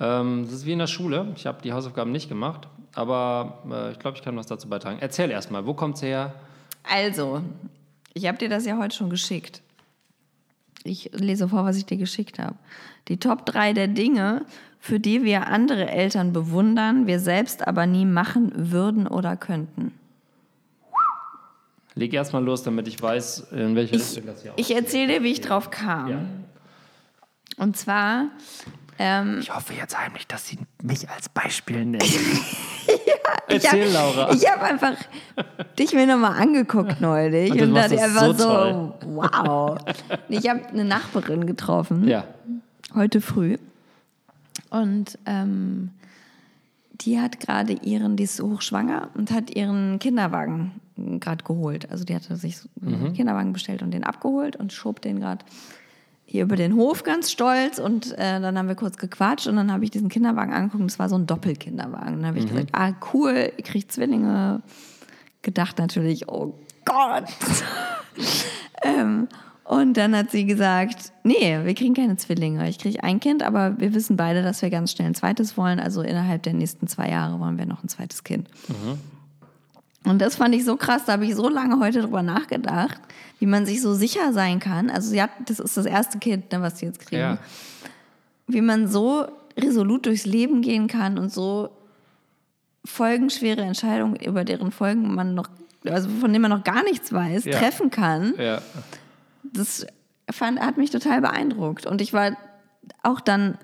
Ähm, das ist wie in der Schule. Ich habe die Hausaufgaben nicht gemacht, aber äh, ich glaube, ich kann was dazu beitragen. Erzähl erst mal, wo kommt's her? Also, ich habe dir das ja heute schon geschickt. Ich lese vor, was ich dir geschickt habe. Die Top 3 der Dinge, für die wir andere Eltern bewundern, wir selbst aber nie machen würden oder könnten. Leg erst mal los, damit ich weiß, in welche Ich, Richtung das hier ich erzähle dir, wie ich drauf kam. Ja. Und zwar, ähm, Ich hoffe jetzt heimlich, dass sie mich als Beispiel nennen. ich Erzähl, hab, Laura. Ich habe einfach dich mir nochmal angeguckt neulich Und und dachte einfach so so, wow. Ich habe eine Nachbarin getroffen. ja. heute früh. Und ähm, die hat gerade ihren, die ist hochschwanger und hat ihren Kinderwagen gerade geholt. Also die hatte sich einen Kinderwagen bestellt und den abgeholt und schob den gerade hier über den Hof ganz stolz. Und äh, dann haben wir kurz gequatscht und dann habe ich diesen Kinderwagen angeguckt. Das war so ein Doppelkinderwagen. Dann habe ich gesagt, ah cool, ihr kriegt Zwillinge. Gedacht natürlich, oh Gott. ähm, und dann hat sie gesagt, nee, wir kriegen keine Zwillinge. Ich kriege ein Kind, aber wir wissen beide, dass wir ganz schnell ein zweites wollen. Also innerhalb der nächsten zwei Jahre wollen wir noch ein zweites Kind. Und das fand ich so krass, da habe ich so lange heute drüber nachgedacht, wie man sich so sicher sein kann. Also sie hat, das ist das erste Kind, ne, was sie jetzt kriegen. ja. Wie man so resolut durchs Leben gehen kann und so folgenschwere Entscheidungen, über deren Folgen man noch, also von denen man noch gar nichts weiß, Ja. treffen kann Ja. das fand, hat mich total beeindruckt. Und ich war auch dann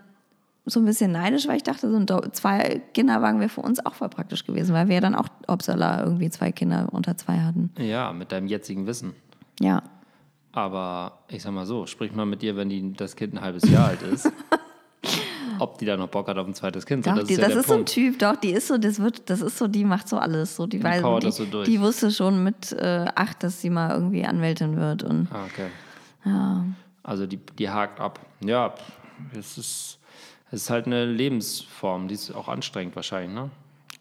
so ein bisschen neidisch, weil ich dachte, so ein zwei Kinderwagen wäre für uns auch voll praktisch gewesen, weil wir ja dann auch Obsala irgendwie zwei Kinder unter zwei hatten. ja, mit deinem jetzigen Wissen. Ja. Aber ich sag mal so, sprich mal mit dir, wenn die, das Kind ein halbes Jahr alt ist, ob die da noch Bock hat auf ein zweites Kind. Doch, das die, ist ja das ist so ein Punkt. Typ, doch, die ist so, das wird, das ist so, die macht so alles. So, die, weiß, powert die, so durch. die wusste schon mit äh, acht, dass sie mal irgendwie Anwältin wird. Und Ah, okay. ja. Also die, die hakt ab. Ja, es ist, es ist halt eine Lebensform, die ist auch anstrengend wahrscheinlich, ne?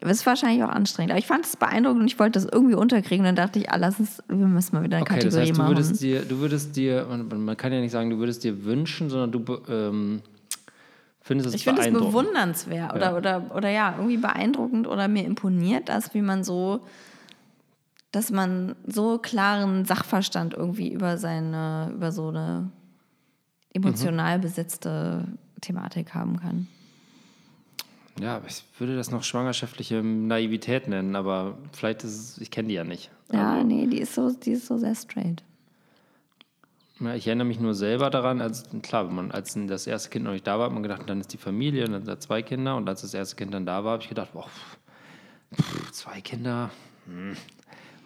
Das ist wahrscheinlich auch anstrengend. Aber ich fand es beeindruckend und ich wollte das irgendwie unterkriegen. Dann dachte ich, ah, lass uns, wir müssen mal wieder eine Okay, das Kategorie heißt, du machen. würdest dir, du würdest dir, man, man kann ja nicht sagen, du würdest dir wünschen, sondern du ähm, findest es Ich finde es beeindruckend. bewundernswert oder, Ja. oder, oder ja, irgendwie beeindruckend oder mir imponiert das, wie man so, dass man so klaren Sachverstand irgendwie über seine, über so eine emotional besetzte Thematik haben kann. Ja, ich würde das noch schwangerschaftliche Naivität nennen, aber vielleicht ist es, ich kenne die ja nicht. Ja, Also, nee, die ist so, die ist so sehr straight. ja, ich erinnere mich nur selber daran, als klar, wenn man, als das erste Kind noch nicht da war, hat man gedacht, dann ist die Familie und dann sind da zwei Kinder und als das erste Kind dann da war, habe ich gedacht, boah, pff, zwei Kinder, hm,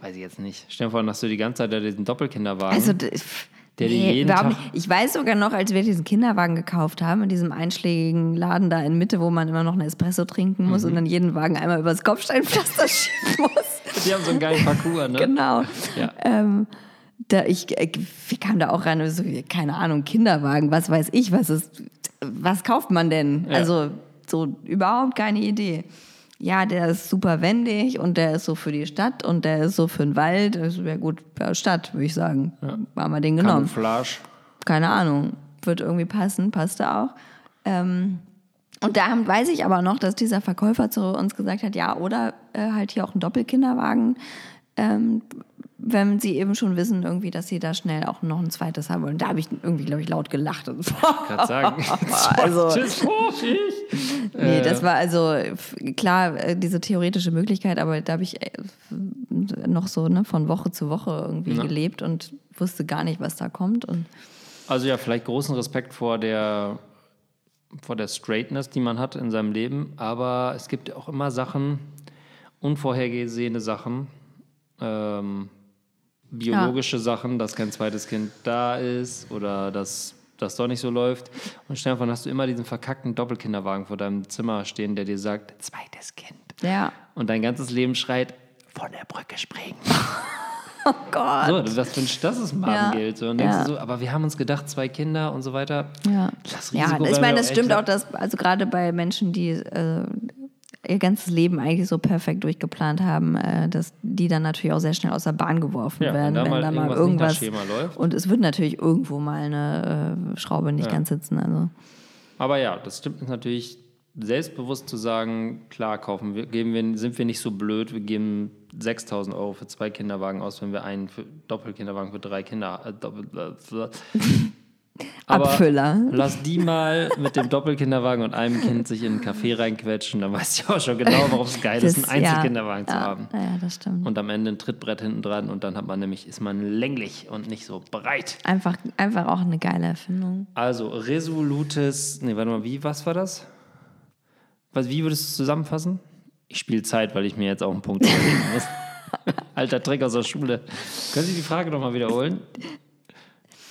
weiß ich jetzt nicht. Stell dir vor, dass du die ganze Zeit da diesen Doppelkinderwagen. Also, d- pff, Der dir jeden Tag-. Ich weiß sogar noch, als wir diesen Kinderwagen gekauft haben, in diesem einschlägigen Laden da in Mitte, wo man immer noch einen Espresso trinken muss Mhm. und dann jeden Wagen einmal übers Kopfsteinpflaster schieben muss. die haben so einen geilen Parcours, ne? Genau. Ja. Ähm, da ich, äh, wir kamen da auch rein, und so, keine Ahnung, Kinderwagen, was weiß ich, was ist, was kauft man denn? Ja. Also so überhaupt keine Idee. Ja, der ist super wendig und der ist so für die Stadt und der ist so für den Wald. Das wäre gut für Stadt, würde ich sagen. Haben wir den genommen. Camouflage. Keine Ahnung. Wird irgendwie passen, passte auch. Ähm, und da weiß ich aber noch, dass dieser Verkäufer zu uns gesagt hat, ja, oder äh, halt hier auch ein Doppelkinderwagen, ähm, wenn sie eben schon wissen, irgendwie, dass sie da schnell auch noch ein zweites haben wollen. Da habe ich irgendwie, glaube ich, laut gelacht. Und so. Kann sagen. Also- Tschüss, Vorsicht. Nee, das war also klar, äh, diese theoretische Möglichkeit, aber da habe ich äh, noch so ne, von Woche zu Woche irgendwie Ja. gelebt und wusste gar nicht, was da kommt. Und Also ja, vielleicht großen Respekt vor der, vor der Straightness, die man hat in seinem Leben, aber es gibt auch immer Sachen, unvorhergesehene Sachen, ähm, biologische Sachen, dass kein zweites Kind da ist oder dass das doch nicht so läuft. Und Stefan, hast du immer diesen verkackten Doppelkinderwagen vor deinem Zimmer stehen, der dir sagt, zweites Kind. ja, Und dein ganzes Leben schreit, von der Brücke springen. Oh Gott. So, was wünschst das ist Marvengeld. So, und denkst Ja. du so, aber wir haben uns gedacht, zwei Kinder und so weiter. Ja, Das ja Risiko ich wäre meine, das echt stimmt auch, dass, also gerade bei Menschen, die äh, ihr ganzes Leben eigentlich so perfekt durchgeplant haben, äh, dass die dann natürlich auch sehr schnell aus der Bahn geworfen Ja, werden, wenn da mal irgendwas irgendwas. Und es wird natürlich irgendwo mal eine äh, Schraube nicht Ja. ganz sitzen. Also. Aber ja, das stimmt natürlich selbstbewusst zu sagen, klar, kaufen wir, geben wir, sind wir nicht so blöd, wir geben 6000 Euro für zwei Kinderwagen aus, wenn wir einen für Doppelkinderwagen für drei Kinder. Äh, Doppel, äh, aber Abfüller. Lass die mal mit dem Doppelkinderwagen und einem Kind sich in einen Café reinquetschen, dann weißt du auch schon genau, warum es geil ist, einen Einzelkinderwagen ja, zu haben. Ja, das stimmt. Und am Ende ein Trittbrett hinten dran und dann hat man nämlich, ist man länglich und nicht so breit. Einfach, einfach auch eine geile Erfindung. Also resolutes, nee, warte mal, wie, was war das? Was, wie würdest du es zusammenfassen? Ich spiele Zeit, weil ich mir jetzt auch einen Punkt überlegen muss. Alter Trick aus der Schule. Können Sie die Frage nochmal wiederholen?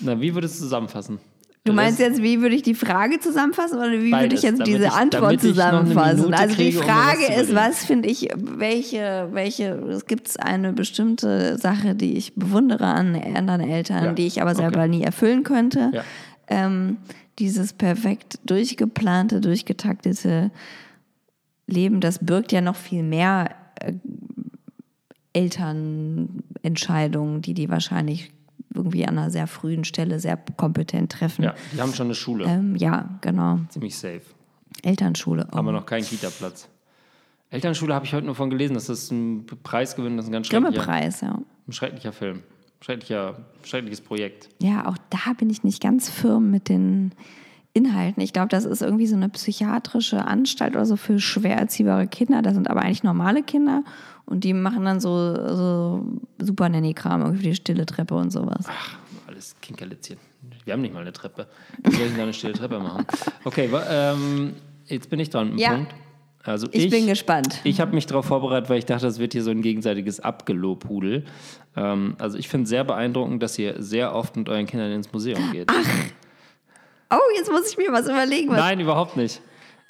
Na, wie würdest du zusammenfassen? Du meinst jetzt, wie würde ich die Frage zusammenfassen oder wie würde Beides, ich jetzt diese ich- Antwort zusammenfassen? Also die um Frage zu ist, was finde ich, welche, welche, es gibt eine bestimmte Sache, die ich bewundere an anderen Eltern, Ja, die ich aber selber okay. nie erfüllen könnte. Ja. Ähm, dieses perfekt durchgeplante, durchgetaktete Leben, das birgt ja noch viel mehr äh, Elternentscheidungen, die die wahrscheinlich irgendwie an einer sehr frühen Stelle sehr kompetent treffen. Ja, die haben schon eine Schule. Ähm, ja, genau. Ziemlich safe. Elternschule. Oh. Aber noch keinen Kita-Platz. Elternschule habe ich heute nur von gelesen, dass das ein Preis gewinnt, das ist ein ganz schrecklicher, Grimme-Preis, ja. ein schrecklicher Film. Schrecklicher, schreckliches Projekt. Ja, auch da bin ich nicht ganz firm mit den Inhalten. Ich glaube, das ist irgendwie so eine psychiatrische Anstalt oder so für schwer erziehbare Kinder. Das sind aber eigentlich normale Kinder und die machen dann so, so super Nanny-Kram, irgendwie die stille Treppe und sowas. Alles Kinkerlitzchen. Wir haben nicht mal eine Treppe. Wie soll ich denn da eine stille Treppe machen? Okay, ähm, jetzt bin ich dran. Ja. Punkt. Also Ich, ich, bin gespannt. Ich habe mich darauf vorbereitet, weil ich dachte, das wird hier so ein gegenseitiges Abgelobhudel. Ähm, also ich finde sehr beeindruckend, dass ihr sehr oft mit euren Kindern ins Museum geht. Oh, jetzt muss ich mir was überlegen. Was Nein, überhaupt nicht.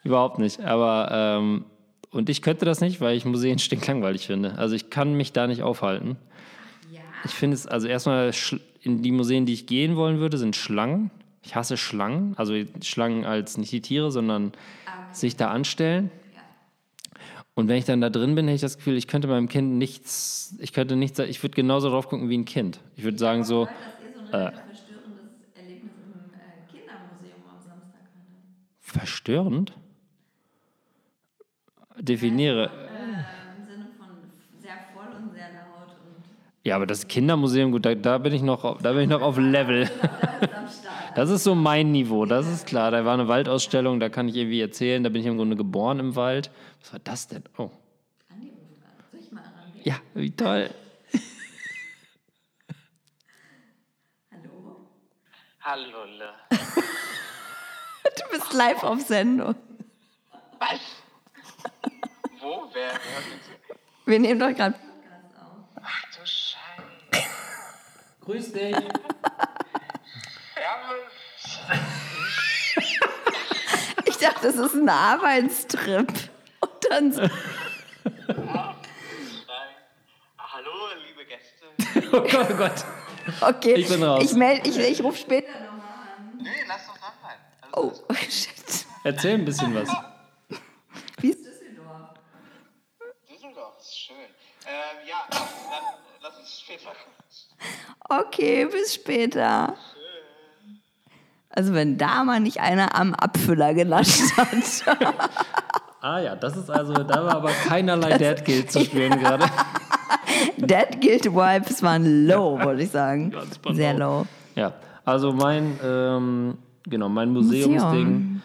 Überhaupt nicht. Aber ähm, und ich könnte das nicht, weil ich Museen stinklangweilig finde. Also ich kann mich da nicht aufhalten. Ich finde es, also erstmal in die Museen, die ich gehen wollen würde, sind Schlangen. Ich hasse Schlangen. Also Schlangen als nicht die Tiere, sondern sich da anstellen. Und wenn ich dann da drin bin, hätte ich das Gefühl, ich könnte meinem Kind nichts, ich könnte nichts, ich würde genauso drauf gucken wie ein Kind. Ich würde sagen so, äh, verstörend? Definiere. Im Sinne von sehr voll und sehr laut und Ja, aber das Kindermuseum, gut, da, da bin ich noch, auf- da bin ich noch auf Level. Das ist so mein Niveau, das ist klar. Da war eine Waldausstellung, da kann ich irgendwie erzählen, da bin ich im Grunde geboren im Wald. Was war das denn? Oh. Soll ich mal rangehen? Ja, wie toll. Hallo? Hallo. Du bist live auf Sendung. Was? Wo? Wer? Wir nehmen doch gerade. Ach du Scheiße. Grüß dich. Ich dachte, das ist ein Arbeitstrip. Und dann so. Ah, Hallo, liebe Gäste. Oh Gott, oh Gott. Okay, Ich bin raus. ich, meld, ich, ich rufe später nochmal an. Nee, lass doch Oh, shit. Erzähl ein bisschen was. Wie ist Düsseldorf? Düsseldorf ist schön. Ähm, ja, dann lass uns später Okay, bis später. Also wenn da mal nicht einer am Abfüller genascht hat. Ah ja, das ist also, da war aber keinerlei Dad Guild zu spüren gerade. Dead Guild Vibes waren low, wollte ich sagen. Ganz genau. Sehr low. Ja, also mein, ähm, genau, mein Museumsding.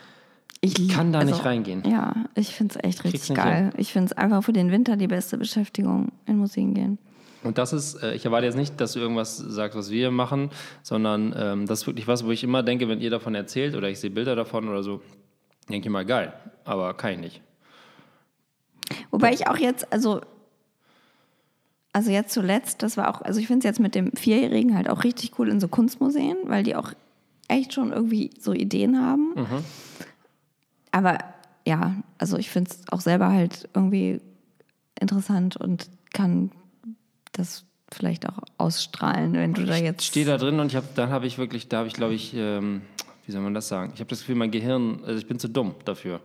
Ich kann da also, nicht reingehen. Ja, ich finde es echt richtig geil. Ich finde es einfach für den Winter die beste Beschäftigung, in Museen gehen. Und das ist, äh, ich erwarte jetzt nicht, dass du irgendwas sagst, was wir machen, sondern ähm, das ist wirklich was, wo ich immer denke, wenn ihr davon erzählt oder ich sehe Bilder davon oder so, denke ich mal, geil, aber kann ich nicht. Wobei ich auch jetzt, also, also jetzt zuletzt, das war auch, also ich finde es jetzt mit dem Vierjährigen halt auch richtig cool in so Kunstmuseen, weil die auch echt schon irgendwie so Ideen haben. Aber ja, also ich finde es auch selber halt irgendwie interessant und kann das vielleicht auch ausstrahlen, wenn du da jetzt. stehe da drin und ich hab, dann habe ich wirklich, da habe ich glaube ich, ähm, wie soll man das sagen? Ich habe das Gefühl, mein Gehirn, also ich bin zu dumm dafür.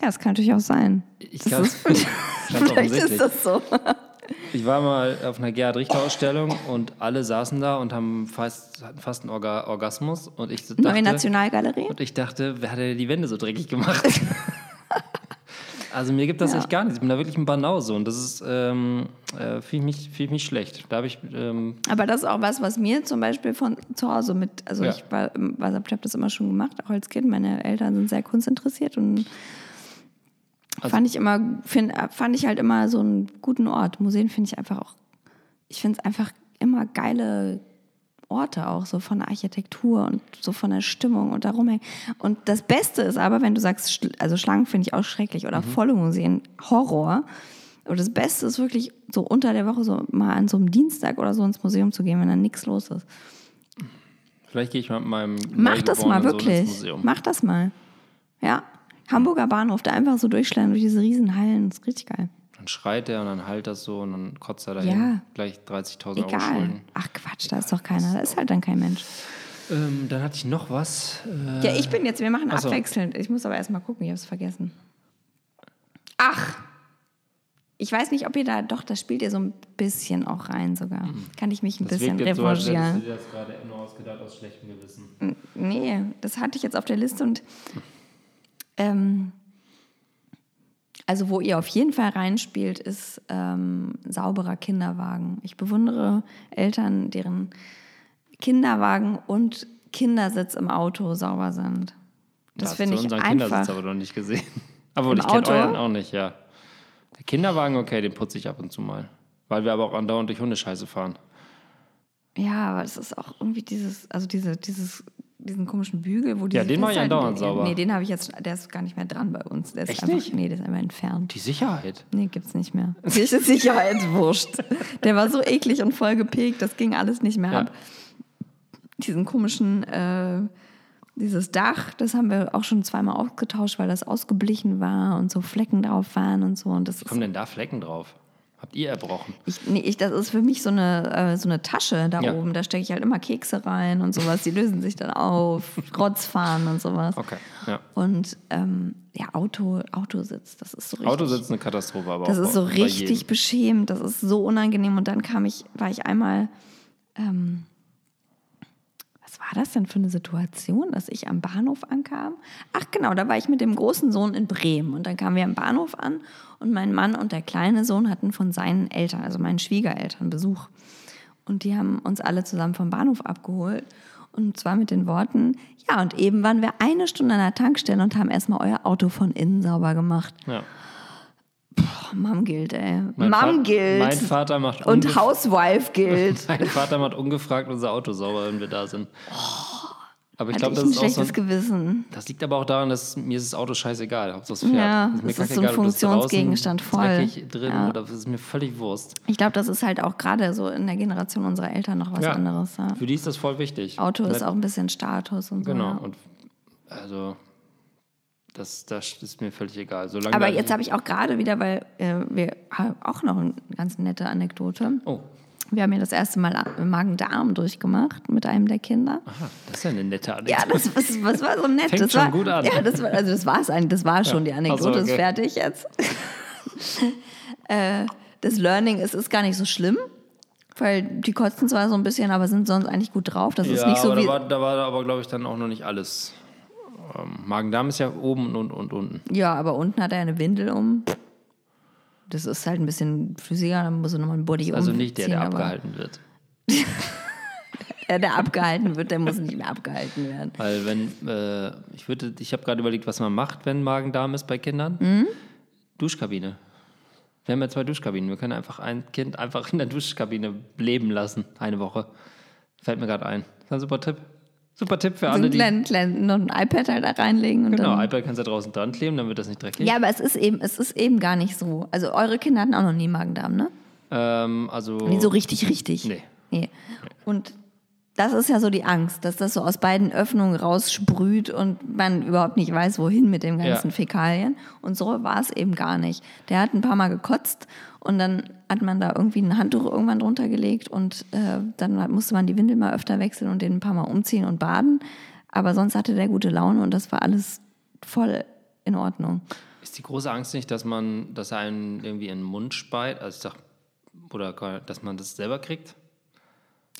Ja, das kann natürlich auch sein. Ich kann ist- Vielleicht ist das so. Ich war mal auf einer Gerhard Richter Ausstellung und alle saßen da und haben fast, hatten fast einen Orga, Orgasmus und ich dachte, Neue Nationalgalerie? und ich dachte, wer hat denn die Wände so dreckig gemacht? also mir gibt das Ja. echt gar nichts. Ich bin da wirklich ein Banause und das ist ähm, äh, fühle ich mich, fühl ich mich schlecht. Da ich ähm, Aber das ist auch was, was mir zum Beispiel von zu Hause mit, also Ja. ich war, war ich habe das immer schon gemacht, auch als Kind. Meine Eltern sind sehr kunstinteressiert und Also fand ich immer, find, fand ich halt immer so einen guten Ort. Museen finde ich einfach auch, ich finde es einfach immer geile Orte auch, so von der Architektur und so von der Stimmung und darum. hängen. Und das Beste ist aber, wenn du sagst, also Schlangen finde ich auch schrecklich oder volle Museen, Horror. Und das Beste ist wirklich so unter der Woche so mal an so einem Dienstag oder so ins Museum zu gehen, wenn da nichts los ist. vielleicht gehe ich mal mit meinem Mach das mal wirklich. Museum. Mach das mal. Ja. Hamburger Bahnhof, da einfach so durchschlagen durch diese Riesenhallen, das ist richtig geil. Dann schreit er und dann halt das so und dann kotzt er dahin. Ja. Gleich 30.000 Euro. Schulden. Ach Quatsch, da ist doch keiner. Da ist halt dann kein Mensch. Ähm, dann hatte ich noch was. Äh, Ja, ich bin jetzt, wir machen Ach so. abwechselnd. Ich muss aber erst mal gucken, ich habe es vergessen. Ach! Ich weiß nicht, ob ihr da, doch, das spielt ihr so ein bisschen auch rein sogar. Kann ich mich ein Mhm. das bisschen jetzt so, revanchieren. du dir das gerade nur ausgedacht aus schlechtem Gewissen. Nee, das hatte ich jetzt auf der Liste und ähm, also wo ihr auf jeden Fall reinspielt, ist ähm, sauberer Kinderwagen. Ich bewundere Eltern, deren Kinderwagen und Kindersitz im Auto sauber sind. Das finde ich unseren einfach. Kindersitz aber noch nicht gesehen. Aber Im ich kenne euren auch nicht, ja. Der Kinderwagen, okay, den putze ich ab und zu mal. Weil wir aber auch andauernd durch Hundescheiße fahren. Ja, aber es ist auch irgendwie dieses, also diese, dieses, diesen komischen Bügel, wo Ja, diese den mach ich andauernd sauber. Nee, den habe ich jetzt, der ist gar nicht mehr dran bei uns. Der ist Echt einfach, nicht? Nee, der ist einfach entfernt. Die Sicherheit. Nee, gibt's nicht mehr. Kirche Sicherheit, wurscht. Der war so eklig und voll gepegt, das ging alles nicht mehr Ja. ab. Diesen komischen, äh, dieses Dach, das haben wir auch schon zweimal ausgetauscht, weil das ausgeblichen war und so Flecken drauf waren und so. Und das ist, Kommen denn da Flecken drauf? Habt ihr erbrochen? ich, nee, ich, das ist für mich so eine, äh, so eine Tasche da Ja. oben. Da stecke ich halt immer Kekse rein und sowas. Die lösen sich dann auf, Rotzfahren und sowas. Okay, ja. Und ähm, ja, Auto, Autositz, das ist so richtig. Autositz ist eine Katastrophe, aber Das auch ist so richtig beschämend, das ist so unangenehm. Und dann kam ich, war ich einmal, ähm, was war das denn für eine Situation, dass ich am Bahnhof ankam? Ach genau, da war ich mit dem großen Sohn in Bremen. Und dann kamen wir am Bahnhof an und mein Mann und der kleine Sohn hatten von seinen Eltern, also meinen Schwiegereltern, Besuch. Und die haben uns alle zusammen vom Bahnhof abgeholt. Und zwar mit den Worten, ja, und eben waren wir eine Stunde an der Tankstelle und haben erstmal euer Auto von innen sauber gemacht. Ja. Oh, Mom gilt, ey. Mein Mom gilt. Mein Vater macht und Housewife gilt. Mein Vater macht ungefragt unser Auto sauber, wenn wir da sind. Aber ich glaube, das ein ist auch so schlechtes ein, Gewissen. Das liegt aber auch daran, dass mir ist das Auto scheißegal. Hauptsache es fährt. Ja, mir das ist so ein ob das Funktionsgegenstand, voll. drin Ja. oder das ist mir völlig Wurst. Ich glaube, das ist halt auch gerade so in der Generation unserer Eltern noch was Ja. anderes. Ja. Für die ist das voll wichtig. Auto ist Nicht- auch ein bisschen Status und so. Genau. Und also das, das ist mir völlig egal. Solange Aber jetzt habe ich auch gerade wieder, weil äh, wir haben auch noch eine ganz nette Anekdote. Oh, Wir haben ja das erste Mal Magen-Darm durchgemacht mit einem der Kinder. aha, das ist ja eine nette Ja, Anekdote. das, das, das war so nett. Fängt das schon war, gut an. Ja, das war, also das war es eigentlich. Das war schon die Anekdote, Ach so, ist okay. fertig jetzt. äh, das Learning ist, ist gar nicht so schlimm, weil die kotzen zwar so ein bisschen, aber sind sonst eigentlich gut drauf. Das ist ja, nicht so aber wie. da war, da war aber, glaube ich, dann auch noch nicht alles. Ähm, Magen-Darm ist ja oben und, und unten. Ja, aber unten hat er eine Windel um. Das ist halt ein bisschen flüssiger, dann muss er nochmal ein Body Also nicht der, der abgehalten wird. Der, der abgehalten wird, der muss nicht mehr abgehalten werden. Weil wenn, äh, ich würde, ich habe gerade überlegt, was man macht, wenn Magen-Darm ist bei Kindern. Mhm. Duschkabine. Wir haben ja zwei Duschkabinen. Wir können einfach ein Kind einfach in der Duschkabine leben lassen, eine Woche. Fällt mir gerade ein. Das ist ein super Tipp. Super Tipp für So alle, ein die. kleinen, kleinen, noch ein iPad halt da reinlegen und Genau, dann. iPad kannst du da draußen dran kleben, dann wird das nicht dreckig. Ja, aber es ist eben, es ist eben gar nicht so. Also eure Kinder hatten auch noch nie Magen-Darm, ne? Ähm, also. Nee, so richtig, richtig. Nee. nee. Und das ist ja so die Angst, dass das so aus beiden Öffnungen raussprüht und man überhaupt nicht weiß, wohin mit dem ganzen Ja. Fäkalien. Und so war es eben gar nicht. Der hat ein paar Mal gekotzt und dann hat man da irgendwie ein Handtuch irgendwann drunter gelegt und äh, dann musste man die Windel mal öfter wechseln und den ein paar Mal umziehen und baden. Aber sonst hatte der gute Laune und das war alles voll in Ordnung. Ist die große Angst nicht, dass man, dass einen irgendwie in den Mund speit, also ich sag, oder dass man das selber kriegt?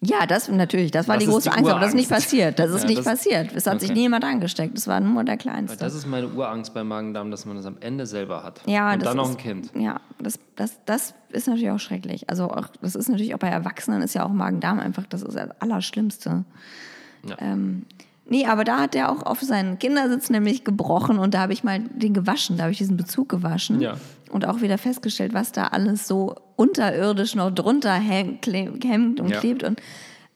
Ja, das natürlich, das war Das die große die Angst, aber das ist nicht passiert. Das ist Ja, nicht das- passiert. Es hat sich okay. nie jemand angesteckt. Das war nur der Kleinste. Das ist meine Urangst beim Magen-Darm, dass man das am Ende selber hat. Ja, Und das dann noch ist, ein Kind. Ja, das, das, das ist natürlich auch schrecklich. Also auch, das ist natürlich auch bei Erwachsenen ist ja auch Magen-Darm einfach das ist das Allerschlimmste. Ja. Ähm, nee, aber da hat er auch auf seinen Kindersitz nämlich gebrochen und da habe ich mal den gewaschen, da habe ich diesen Bezug gewaschen Ja. und auch wieder festgestellt, was da alles so unterirdisch noch drunter hängt und Ja. klebt. Und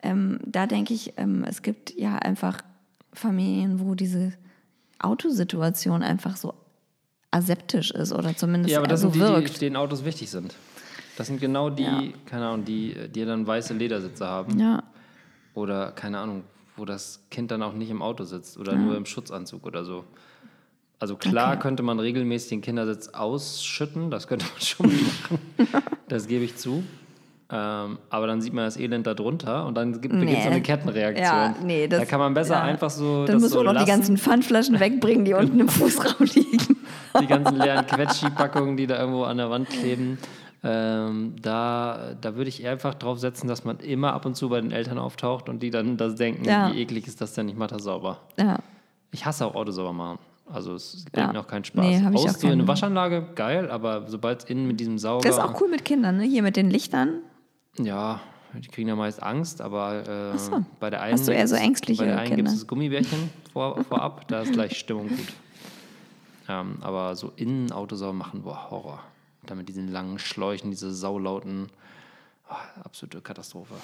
ähm, da denke ich, ähm, es gibt ja einfach Familien, wo diese Autosituation einfach so aseptisch ist oder zumindest Ja, aber das so sind die, die wirkt. denen Autos wichtig sind. Das sind genau die, Ja. keine Ahnung, die, die dann weiße Ledersitze haben. Ja, Oder, keine Ahnung, wo das Kind dann auch nicht im Auto sitzt oder nur im Schutzanzug oder so. Also klar Okay. könnte man regelmäßig den Kindersitz ausschütten, das könnte man schon machen. das gebe ich zu. Ähm, aber dann sieht man das Elend da drunter und dann gibt, beginnt Nee. so eine Kettenreaktion. Ja, nee, das- da kann man besser ja. einfach so. dann das müssen so wir noch die ganzen Pfandflaschen wegbringen, die unten im Fußraum liegen. die ganzen leeren Quetschi-Packungen, die da irgendwo an der Wand kleben. Ähm, da, da würde ich einfach drauf setzen, dass man immer ab und zu bei den Eltern auftaucht und die dann das denken, Ja. wie eklig ist das denn, ich mache das sauber. Ja, Ich hasse auch Auto sauber machen. Also es bringt Ja. mir auch keinen Spaß. Nee, ich so in eine keine. Waschanlage, geil, aber sobald es innen mit diesem Sauger... das ist auch cool mit Kindern, ne? Hier mit den Lichtern. Ja, die kriegen ja meist Angst, aber äh, so. bei der einen Hast du eher so ängstliche Bei der einen gibt es das Gummibärchen vor, vorab, da ist gleich Stimmung gut. Ähm, aber so innen Autosauber machen, boah, Horror. Da mit diesen langen Schläuchen, diese saulauten, oh, absolute Katastrophe.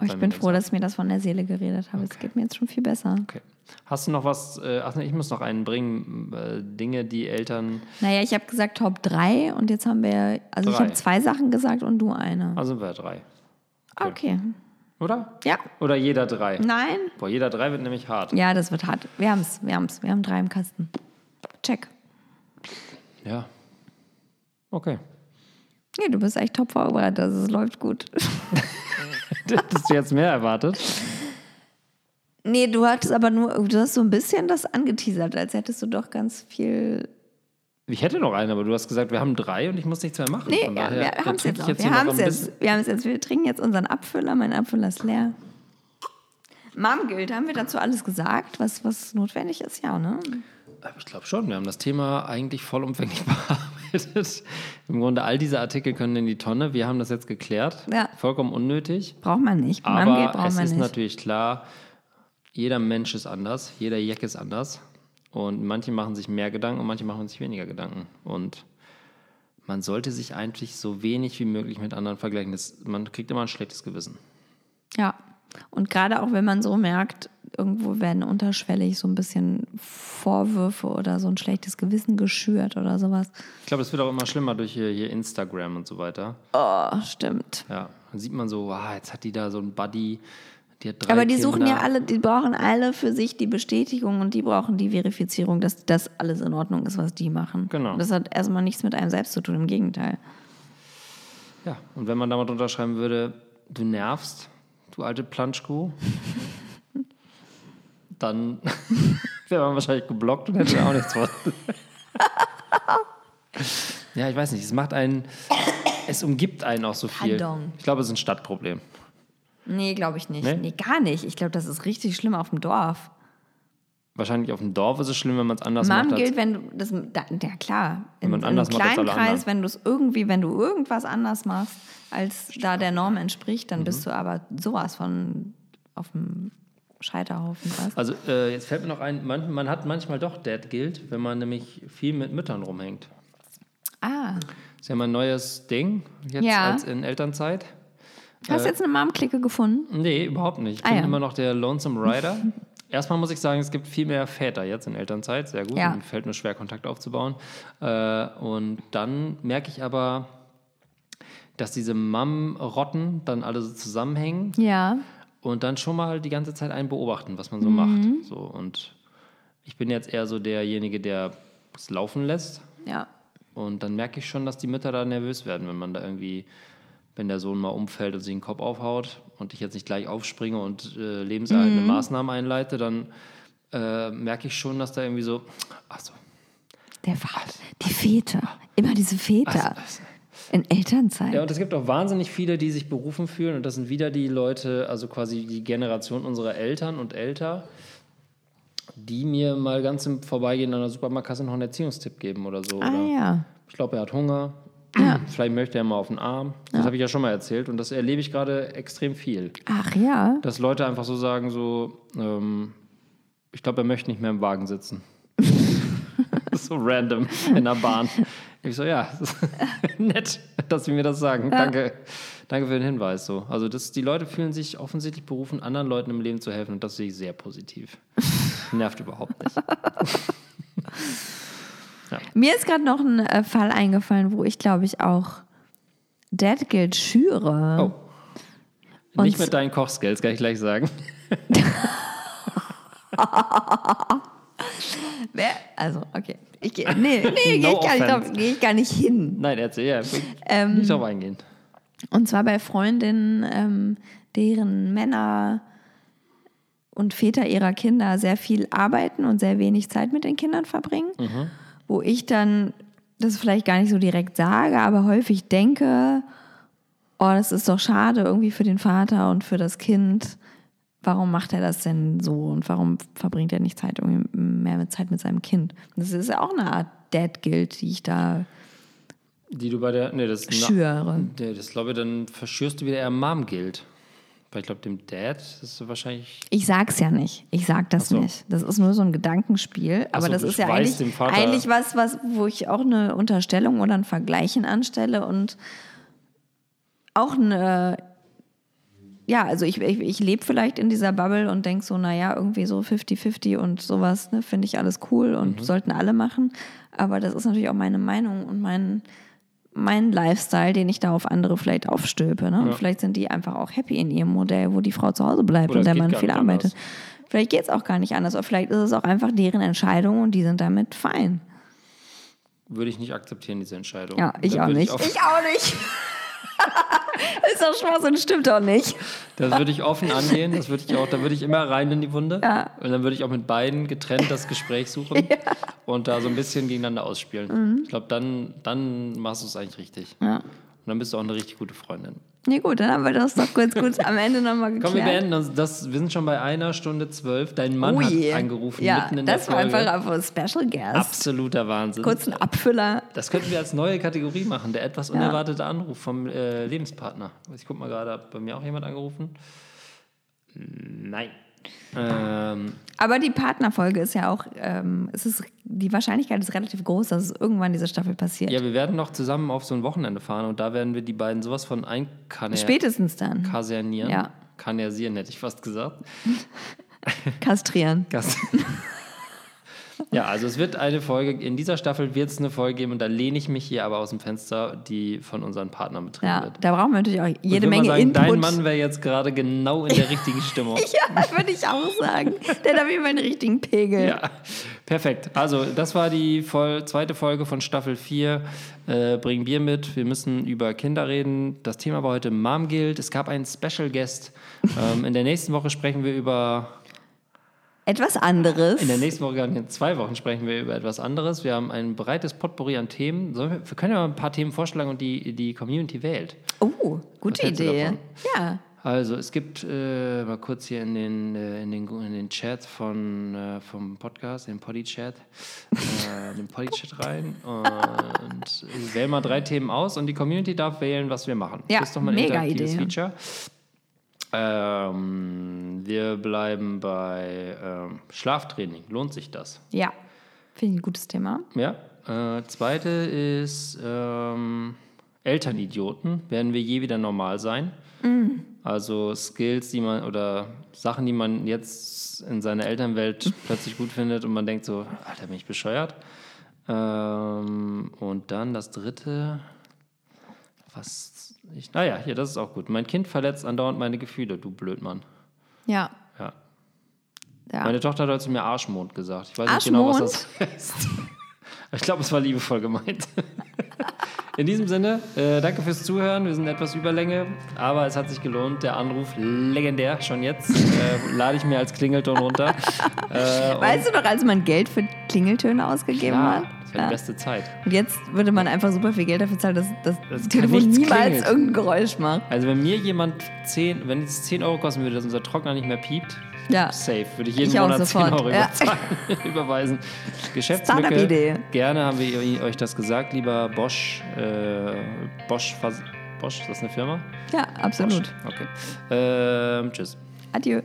Bei ich bin froh, dass ich mir das von der Seele geredet habe. Es geht mir jetzt schon viel besser. Okay. Hast du noch was, äh, ach nee, ich muss noch einen bringen, äh, Dinge, die Eltern, Naja, ich habe gesagt Top 3 und jetzt haben wir, also ich Drei. habe zwei Sachen gesagt und du eine. also sind wir drei, Okay. oder? Ja. Oder jeder drei? Nein? Boah, jeder drei wird nämlich hart. Ja, das wird hart. Wir haben es, wir haben es. Wir haben drei im Kasten. Check. Ja. Okay. Nee, du bist echt top vorbereitet. Also es läuft gut. Hättest du jetzt mehr erwartet? Nee, du hattest aber nur, du hast so ein bisschen das angeteasert, als hättest du doch ganz viel. Ich hätte noch einen, aber du hast gesagt, wir haben drei und ich muss nichts mehr machen. Nee, ja, daher, wir haben es jetzt Wir jetzt. Wir haben es jetzt. Wir trinken jetzt unseren Abfüller. Mein Abfüller ist leer. Marmgild, haben wir dazu alles gesagt, was, was notwendig ist? Ja, ne? Aber Ich glaube schon, wir haben das Thema eigentlich vollumfänglich bearbeitet. Im Grunde, all diese Artikel können in die Tonne. Wir haben das jetzt geklärt. Ja. Vollkommen unnötig. Braucht man nicht. Marmgild Aber braucht es man ist nicht. natürlich klar, jeder Mensch ist anders, jeder Jack ist anders. Und manche machen sich mehr Gedanken und manche machen sich weniger Gedanken. Und man sollte sich eigentlich so wenig wie möglich mit anderen vergleichen. Das, man kriegt immer ein schlechtes Gewissen. Ja. Und gerade auch wenn man so merkt, irgendwo werden unterschwellig so ein bisschen Vorwürfe oder so ein schlechtes Gewissen geschürt oder sowas. Ich glaube, das wird auch immer schlimmer durch hier, hier Instagram und so weiter. Oh, stimmt. Ja, dann sieht man so, ah, jetzt hat die da so einen Buddy, die hat drei Aber die Kinder. suchen ja alle, die brauchen alle für sich die Bestätigung und die brauchen die Verifizierung, dass das alles in Ordnung ist, was die machen. Genau. Und das hat erstmal nichts mit einem selbst zu tun, im Gegenteil. Ja, und wenn man da mal drunter schreiben würde, du nervst, du alte Planschkuh, dann wäre man wahrscheinlich geblockt und hätte auch nichts von. ja, ich weiß nicht, es macht einen, es umgibt einen auch so viel. Pardon. Ich glaube, es ist ein Stadtproblem. Nee, glaube ich nicht. Nee? Nee? gar nicht. Ich glaube, das ist richtig schlimm auf dem Dorf. Wahrscheinlich auf dem Dorf ist es schlimm, wenn man es anders Mom macht. gilt, Als, wenn du das, da, ja klar, in, man in anders einem kleinen Kreis, wenn du es irgendwie, wenn du irgendwas anders machst, als da der Norm entspricht, dann Mhm. bist du aber sowas von auf dem Scheiterhaufen. Was? also äh, jetzt fällt mir noch ein, man, man hat manchmal doch Dad Guilt, wenn man nämlich viel mit Müttern rumhängt. Ah, ist ja mein neues Ding, jetzt Ja. als in Elternzeit. hast du jetzt eine Mom-Clique gefunden? Nee, überhaupt nicht. Ich Ah, bin ja. immer noch der Lonesome Rider. Erstmal muss ich sagen, es gibt viel mehr Väter jetzt in Elternzeit. Sehr gut. Ja. Mir fällt nur schwer, Kontakt aufzubauen. Äh, und dann merke ich aber, dass diese Mom-Rotten dann alle so zusammenhängen Ja. und dann schon mal die ganze Zeit einen beobachten, was man so macht. So, und ich bin jetzt eher so derjenige, der es laufen lässt. Ja. Und dann merke ich schon, dass die Mütter da nervös werden, wenn man da irgendwie, wenn der Sohn mal umfällt und sich den Kopf aufhaut und ich jetzt nicht gleich aufspringe und äh, lebenserhaltende Maßnahmen einleite, dann äh, merke ich schon, dass da irgendwie so, ach so, Der Vater. Die Väter. Immer diese Väter. also, In Elternzeit. Ja, und es gibt auch wahnsinnig viele, die sich berufen fühlen. Und das sind wieder die Leute, also quasi die Generation unserer Eltern und älter, die mir mal ganz im Vorbeigehen an der Supermarktkasse noch einen Erziehungstipp geben oder so. ah oder ja. Ich glaube, er hat Hunger. Ja. Vielleicht möchte er mal auf den Arm. Das habe ich ja schon mal erzählt. Und das erlebe ich gerade extrem viel. Ach ja. Dass Leute einfach so sagen, so, ähm, ich glaube, er möchte nicht mehr im Wagen sitzen. so random in der Bahn. Ich so, ja, nett, dass Sie mir das sagen. Danke. Danke für den Hinweis. So. Also das, die Leute fühlen sich offensichtlich berufen, anderen Leuten im Leben zu helfen und das sehe ich sehr positiv. Nervt überhaupt nicht. Mir ist gerade noch ein äh, Fall eingefallen, wo ich glaube ich auch Dad Guild schüre. Oh. Nicht Und- mit deinen Kochskills, kann ich gleich sagen. Wer? Also, okay. Ich gehe, nee, nee, No gehe ich, nicht drauf- geh ich gar nicht hin. Nein, erzähl, ja. Ähm, nicht drauf eingehen. Und zwar bei Freundinnen, ähm, deren Männer und Väter ihrer Kinder sehr viel arbeiten und sehr wenig Zeit mit den Kindern verbringen. Wo ich dann das vielleicht gar nicht so direkt sage, aber häufig denke, oh, das ist doch schade irgendwie für den Vater und für das Kind. Warum macht er das denn so und warum verbringt er nicht Zeit irgendwie mehr mit Zeit mit seinem Kind? Das ist ja auch eine Art Dad Guild, die ich da Die du bei der. Nee, das schüre. Nee, das glaube ich, dann verschürst du wieder eher Mom-Guild. Weil ich glaube, dem Dad ist wahrscheinlich. Ich sag's ja nicht. Ich sag das so. nicht. Das ist nur so ein Gedankenspiel. Aber so, das ist ja eigentlich, eigentlich was, was, wo ich auch eine Unterstellung oder ein Vergleichen anstelle und auch eine, ja, also ich, ich, ich lebe vielleicht in dieser Bubble und denke so, naja, irgendwie so 50-50 und sowas, ne, finde ich alles cool und Mhm. sollten alle machen. Aber das ist natürlich auch meine Meinung und mein, mein Lifestyle, den ich da auf andere vielleicht aufstülpe. Ne? Und vielleicht sind die einfach auch happy in ihrem Modell, wo die Frau zu Hause bleibt Oder und der Mann viel arbeitet. anders. Vielleicht geht es auch gar nicht anders, aber vielleicht ist es auch einfach deren Entscheidung und die sind damit fein. Würde ich nicht akzeptieren, diese Entscheidung. Ja, ich Dann auch nicht. Ich auch nicht. ist doch Spaß und stimmt doch nicht. Das würde ich offen angehen. Das würde ich auch, da würde ich immer rein in die Wunde. Ja. Und dann würde ich auch mit beiden getrennt das Gespräch suchen und da so ein bisschen gegeneinander ausspielen. Ich glaube, dann, dann machst du es eigentlich richtig. Mhm. Ja. Und dann bist du auch eine richtig gute Freundin. Nee, gut, dann haben wir das doch kurz gut am Ende nochmal geklärt. Komm, wir beenden das, das. Wir sind schon bei einer Stunde zwölf. Dein Mann hat Ui. angerufen Ja, mitten in das der war Folge. einfach ein Special Guest. Absoluter Wahnsinn. Kurz ein Abfüller. Das könnten wir als neue Kategorie machen. Der etwas unerwartete Anruf vom äh, Lebenspartner. Ich guck mal gerade, hat bei mir auch jemand angerufen? Nein. Ähm, Aber die Partnerfolge ist ja auch, ähm, es ist, die Wahrscheinlichkeit ist relativ groß, dass es irgendwann diese Staffel passiert. ja, wir werden noch zusammen auf so ein Wochenende fahren und da werden wir die beiden sowas von einkasernieren. Spätestens dann. Kasernieren. Ja. Kanersieren hätte ich fast gesagt. Kastrieren. Gas ja, also es wird eine Folge, in dieser Staffel wird es eine Folge geben und da lehne ich mich hier aber aus dem Fenster, die von unseren Partnern betrieben Ja, wird. da brauchen wir natürlich auch jede Menge sagen, Input. Dein Mann wäre jetzt gerade genau in der richtigen Stimmung. ja, würde ich auch sagen. Der hat Fall den richtigen Pegel. Ja, perfekt. Also, das war die voll, zweite Folge von Staffel 4. Äh, Bring Bier mit. Wir müssen über Kinder reden. Das Thema war heute Mom Guild. Es gab einen Special Guest. ähm, in der nächsten Woche sprechen wir über. Etwas anderes. In der nächsten Woche, in zwei Wochen sprechen wir über etwas anderes. Wir haben ein breites Potpourri an Themen. Wir, wir können ja mal ein paar Themen vorschlagen und die, die Community wählt. oh, gute Idee. Ja. Also es gibt äh, mal kurz hier in den, äh, in den, in den Chat von, äh, vom Podcast, den Poddy-Chat, äh, den Poddy-Chat rein und ich wähle mal drei Themen aus und die Community darf wählen, was wir machen. Ja, das ist doch mal ein mega interaktives Idee. Feature. Ähm, wir bleiben bei ähm, Schlaftraining. Lohnt sich das? Ja. Finde ich ein gutes Thema. Ja. Äh, zweite ist ähm, Elternidioten. Werden wir je wieder normal sein? Also Skills, die man oder Sachen, die man jetzt in seiner Elternwelt plötzlich gut findet und man denkt so, Alter, bin ich bescheuert. Ähm, und dann das dritte, Was? Ich, naja, hier, das ist auch gut. Mein Kind verletzt andauernd meine Gefühle, du Blödmann. Ja. Ja. ja. Meine Tochter hat heute zu mir Arschmond gesagt. Ich weiß nicht genau, was das Arschmond? heißt. Ich glaube, es war liebevoll gemeint. In diesem Sinne, äh, danke fürs Zuhören. Wir sind etwas Überlänge, aber es hat sich gelohnt. Der Anruf legendär. Schon jetzt äh, lade ich mir als Klingelton runter. Äh, Weißt du noch, als man Geld für Klingeltöne ausgegeben ja, hat? War die beste Zeit. Und jetzt würde man einfach super viel Geld dafür zahlen, dass das, Das Telefon niemals klingelt. irgendein Geräusch macht. Also wenn mir jemand 10, wenn es 10 Euro kosten würde, dass unser Trockner nicht mehr piept, Ja. safe, würde ich jeden Ich Monat 10 sofort, Euro ja. überweisen. Geschäftslücke. Gerne haben wir euch das gesagt, lieber Bosch. Äh, Bosch, Bosch, ist das eine Firma? Ja, absolut. Okay. Ähm, tschüss. Adieu.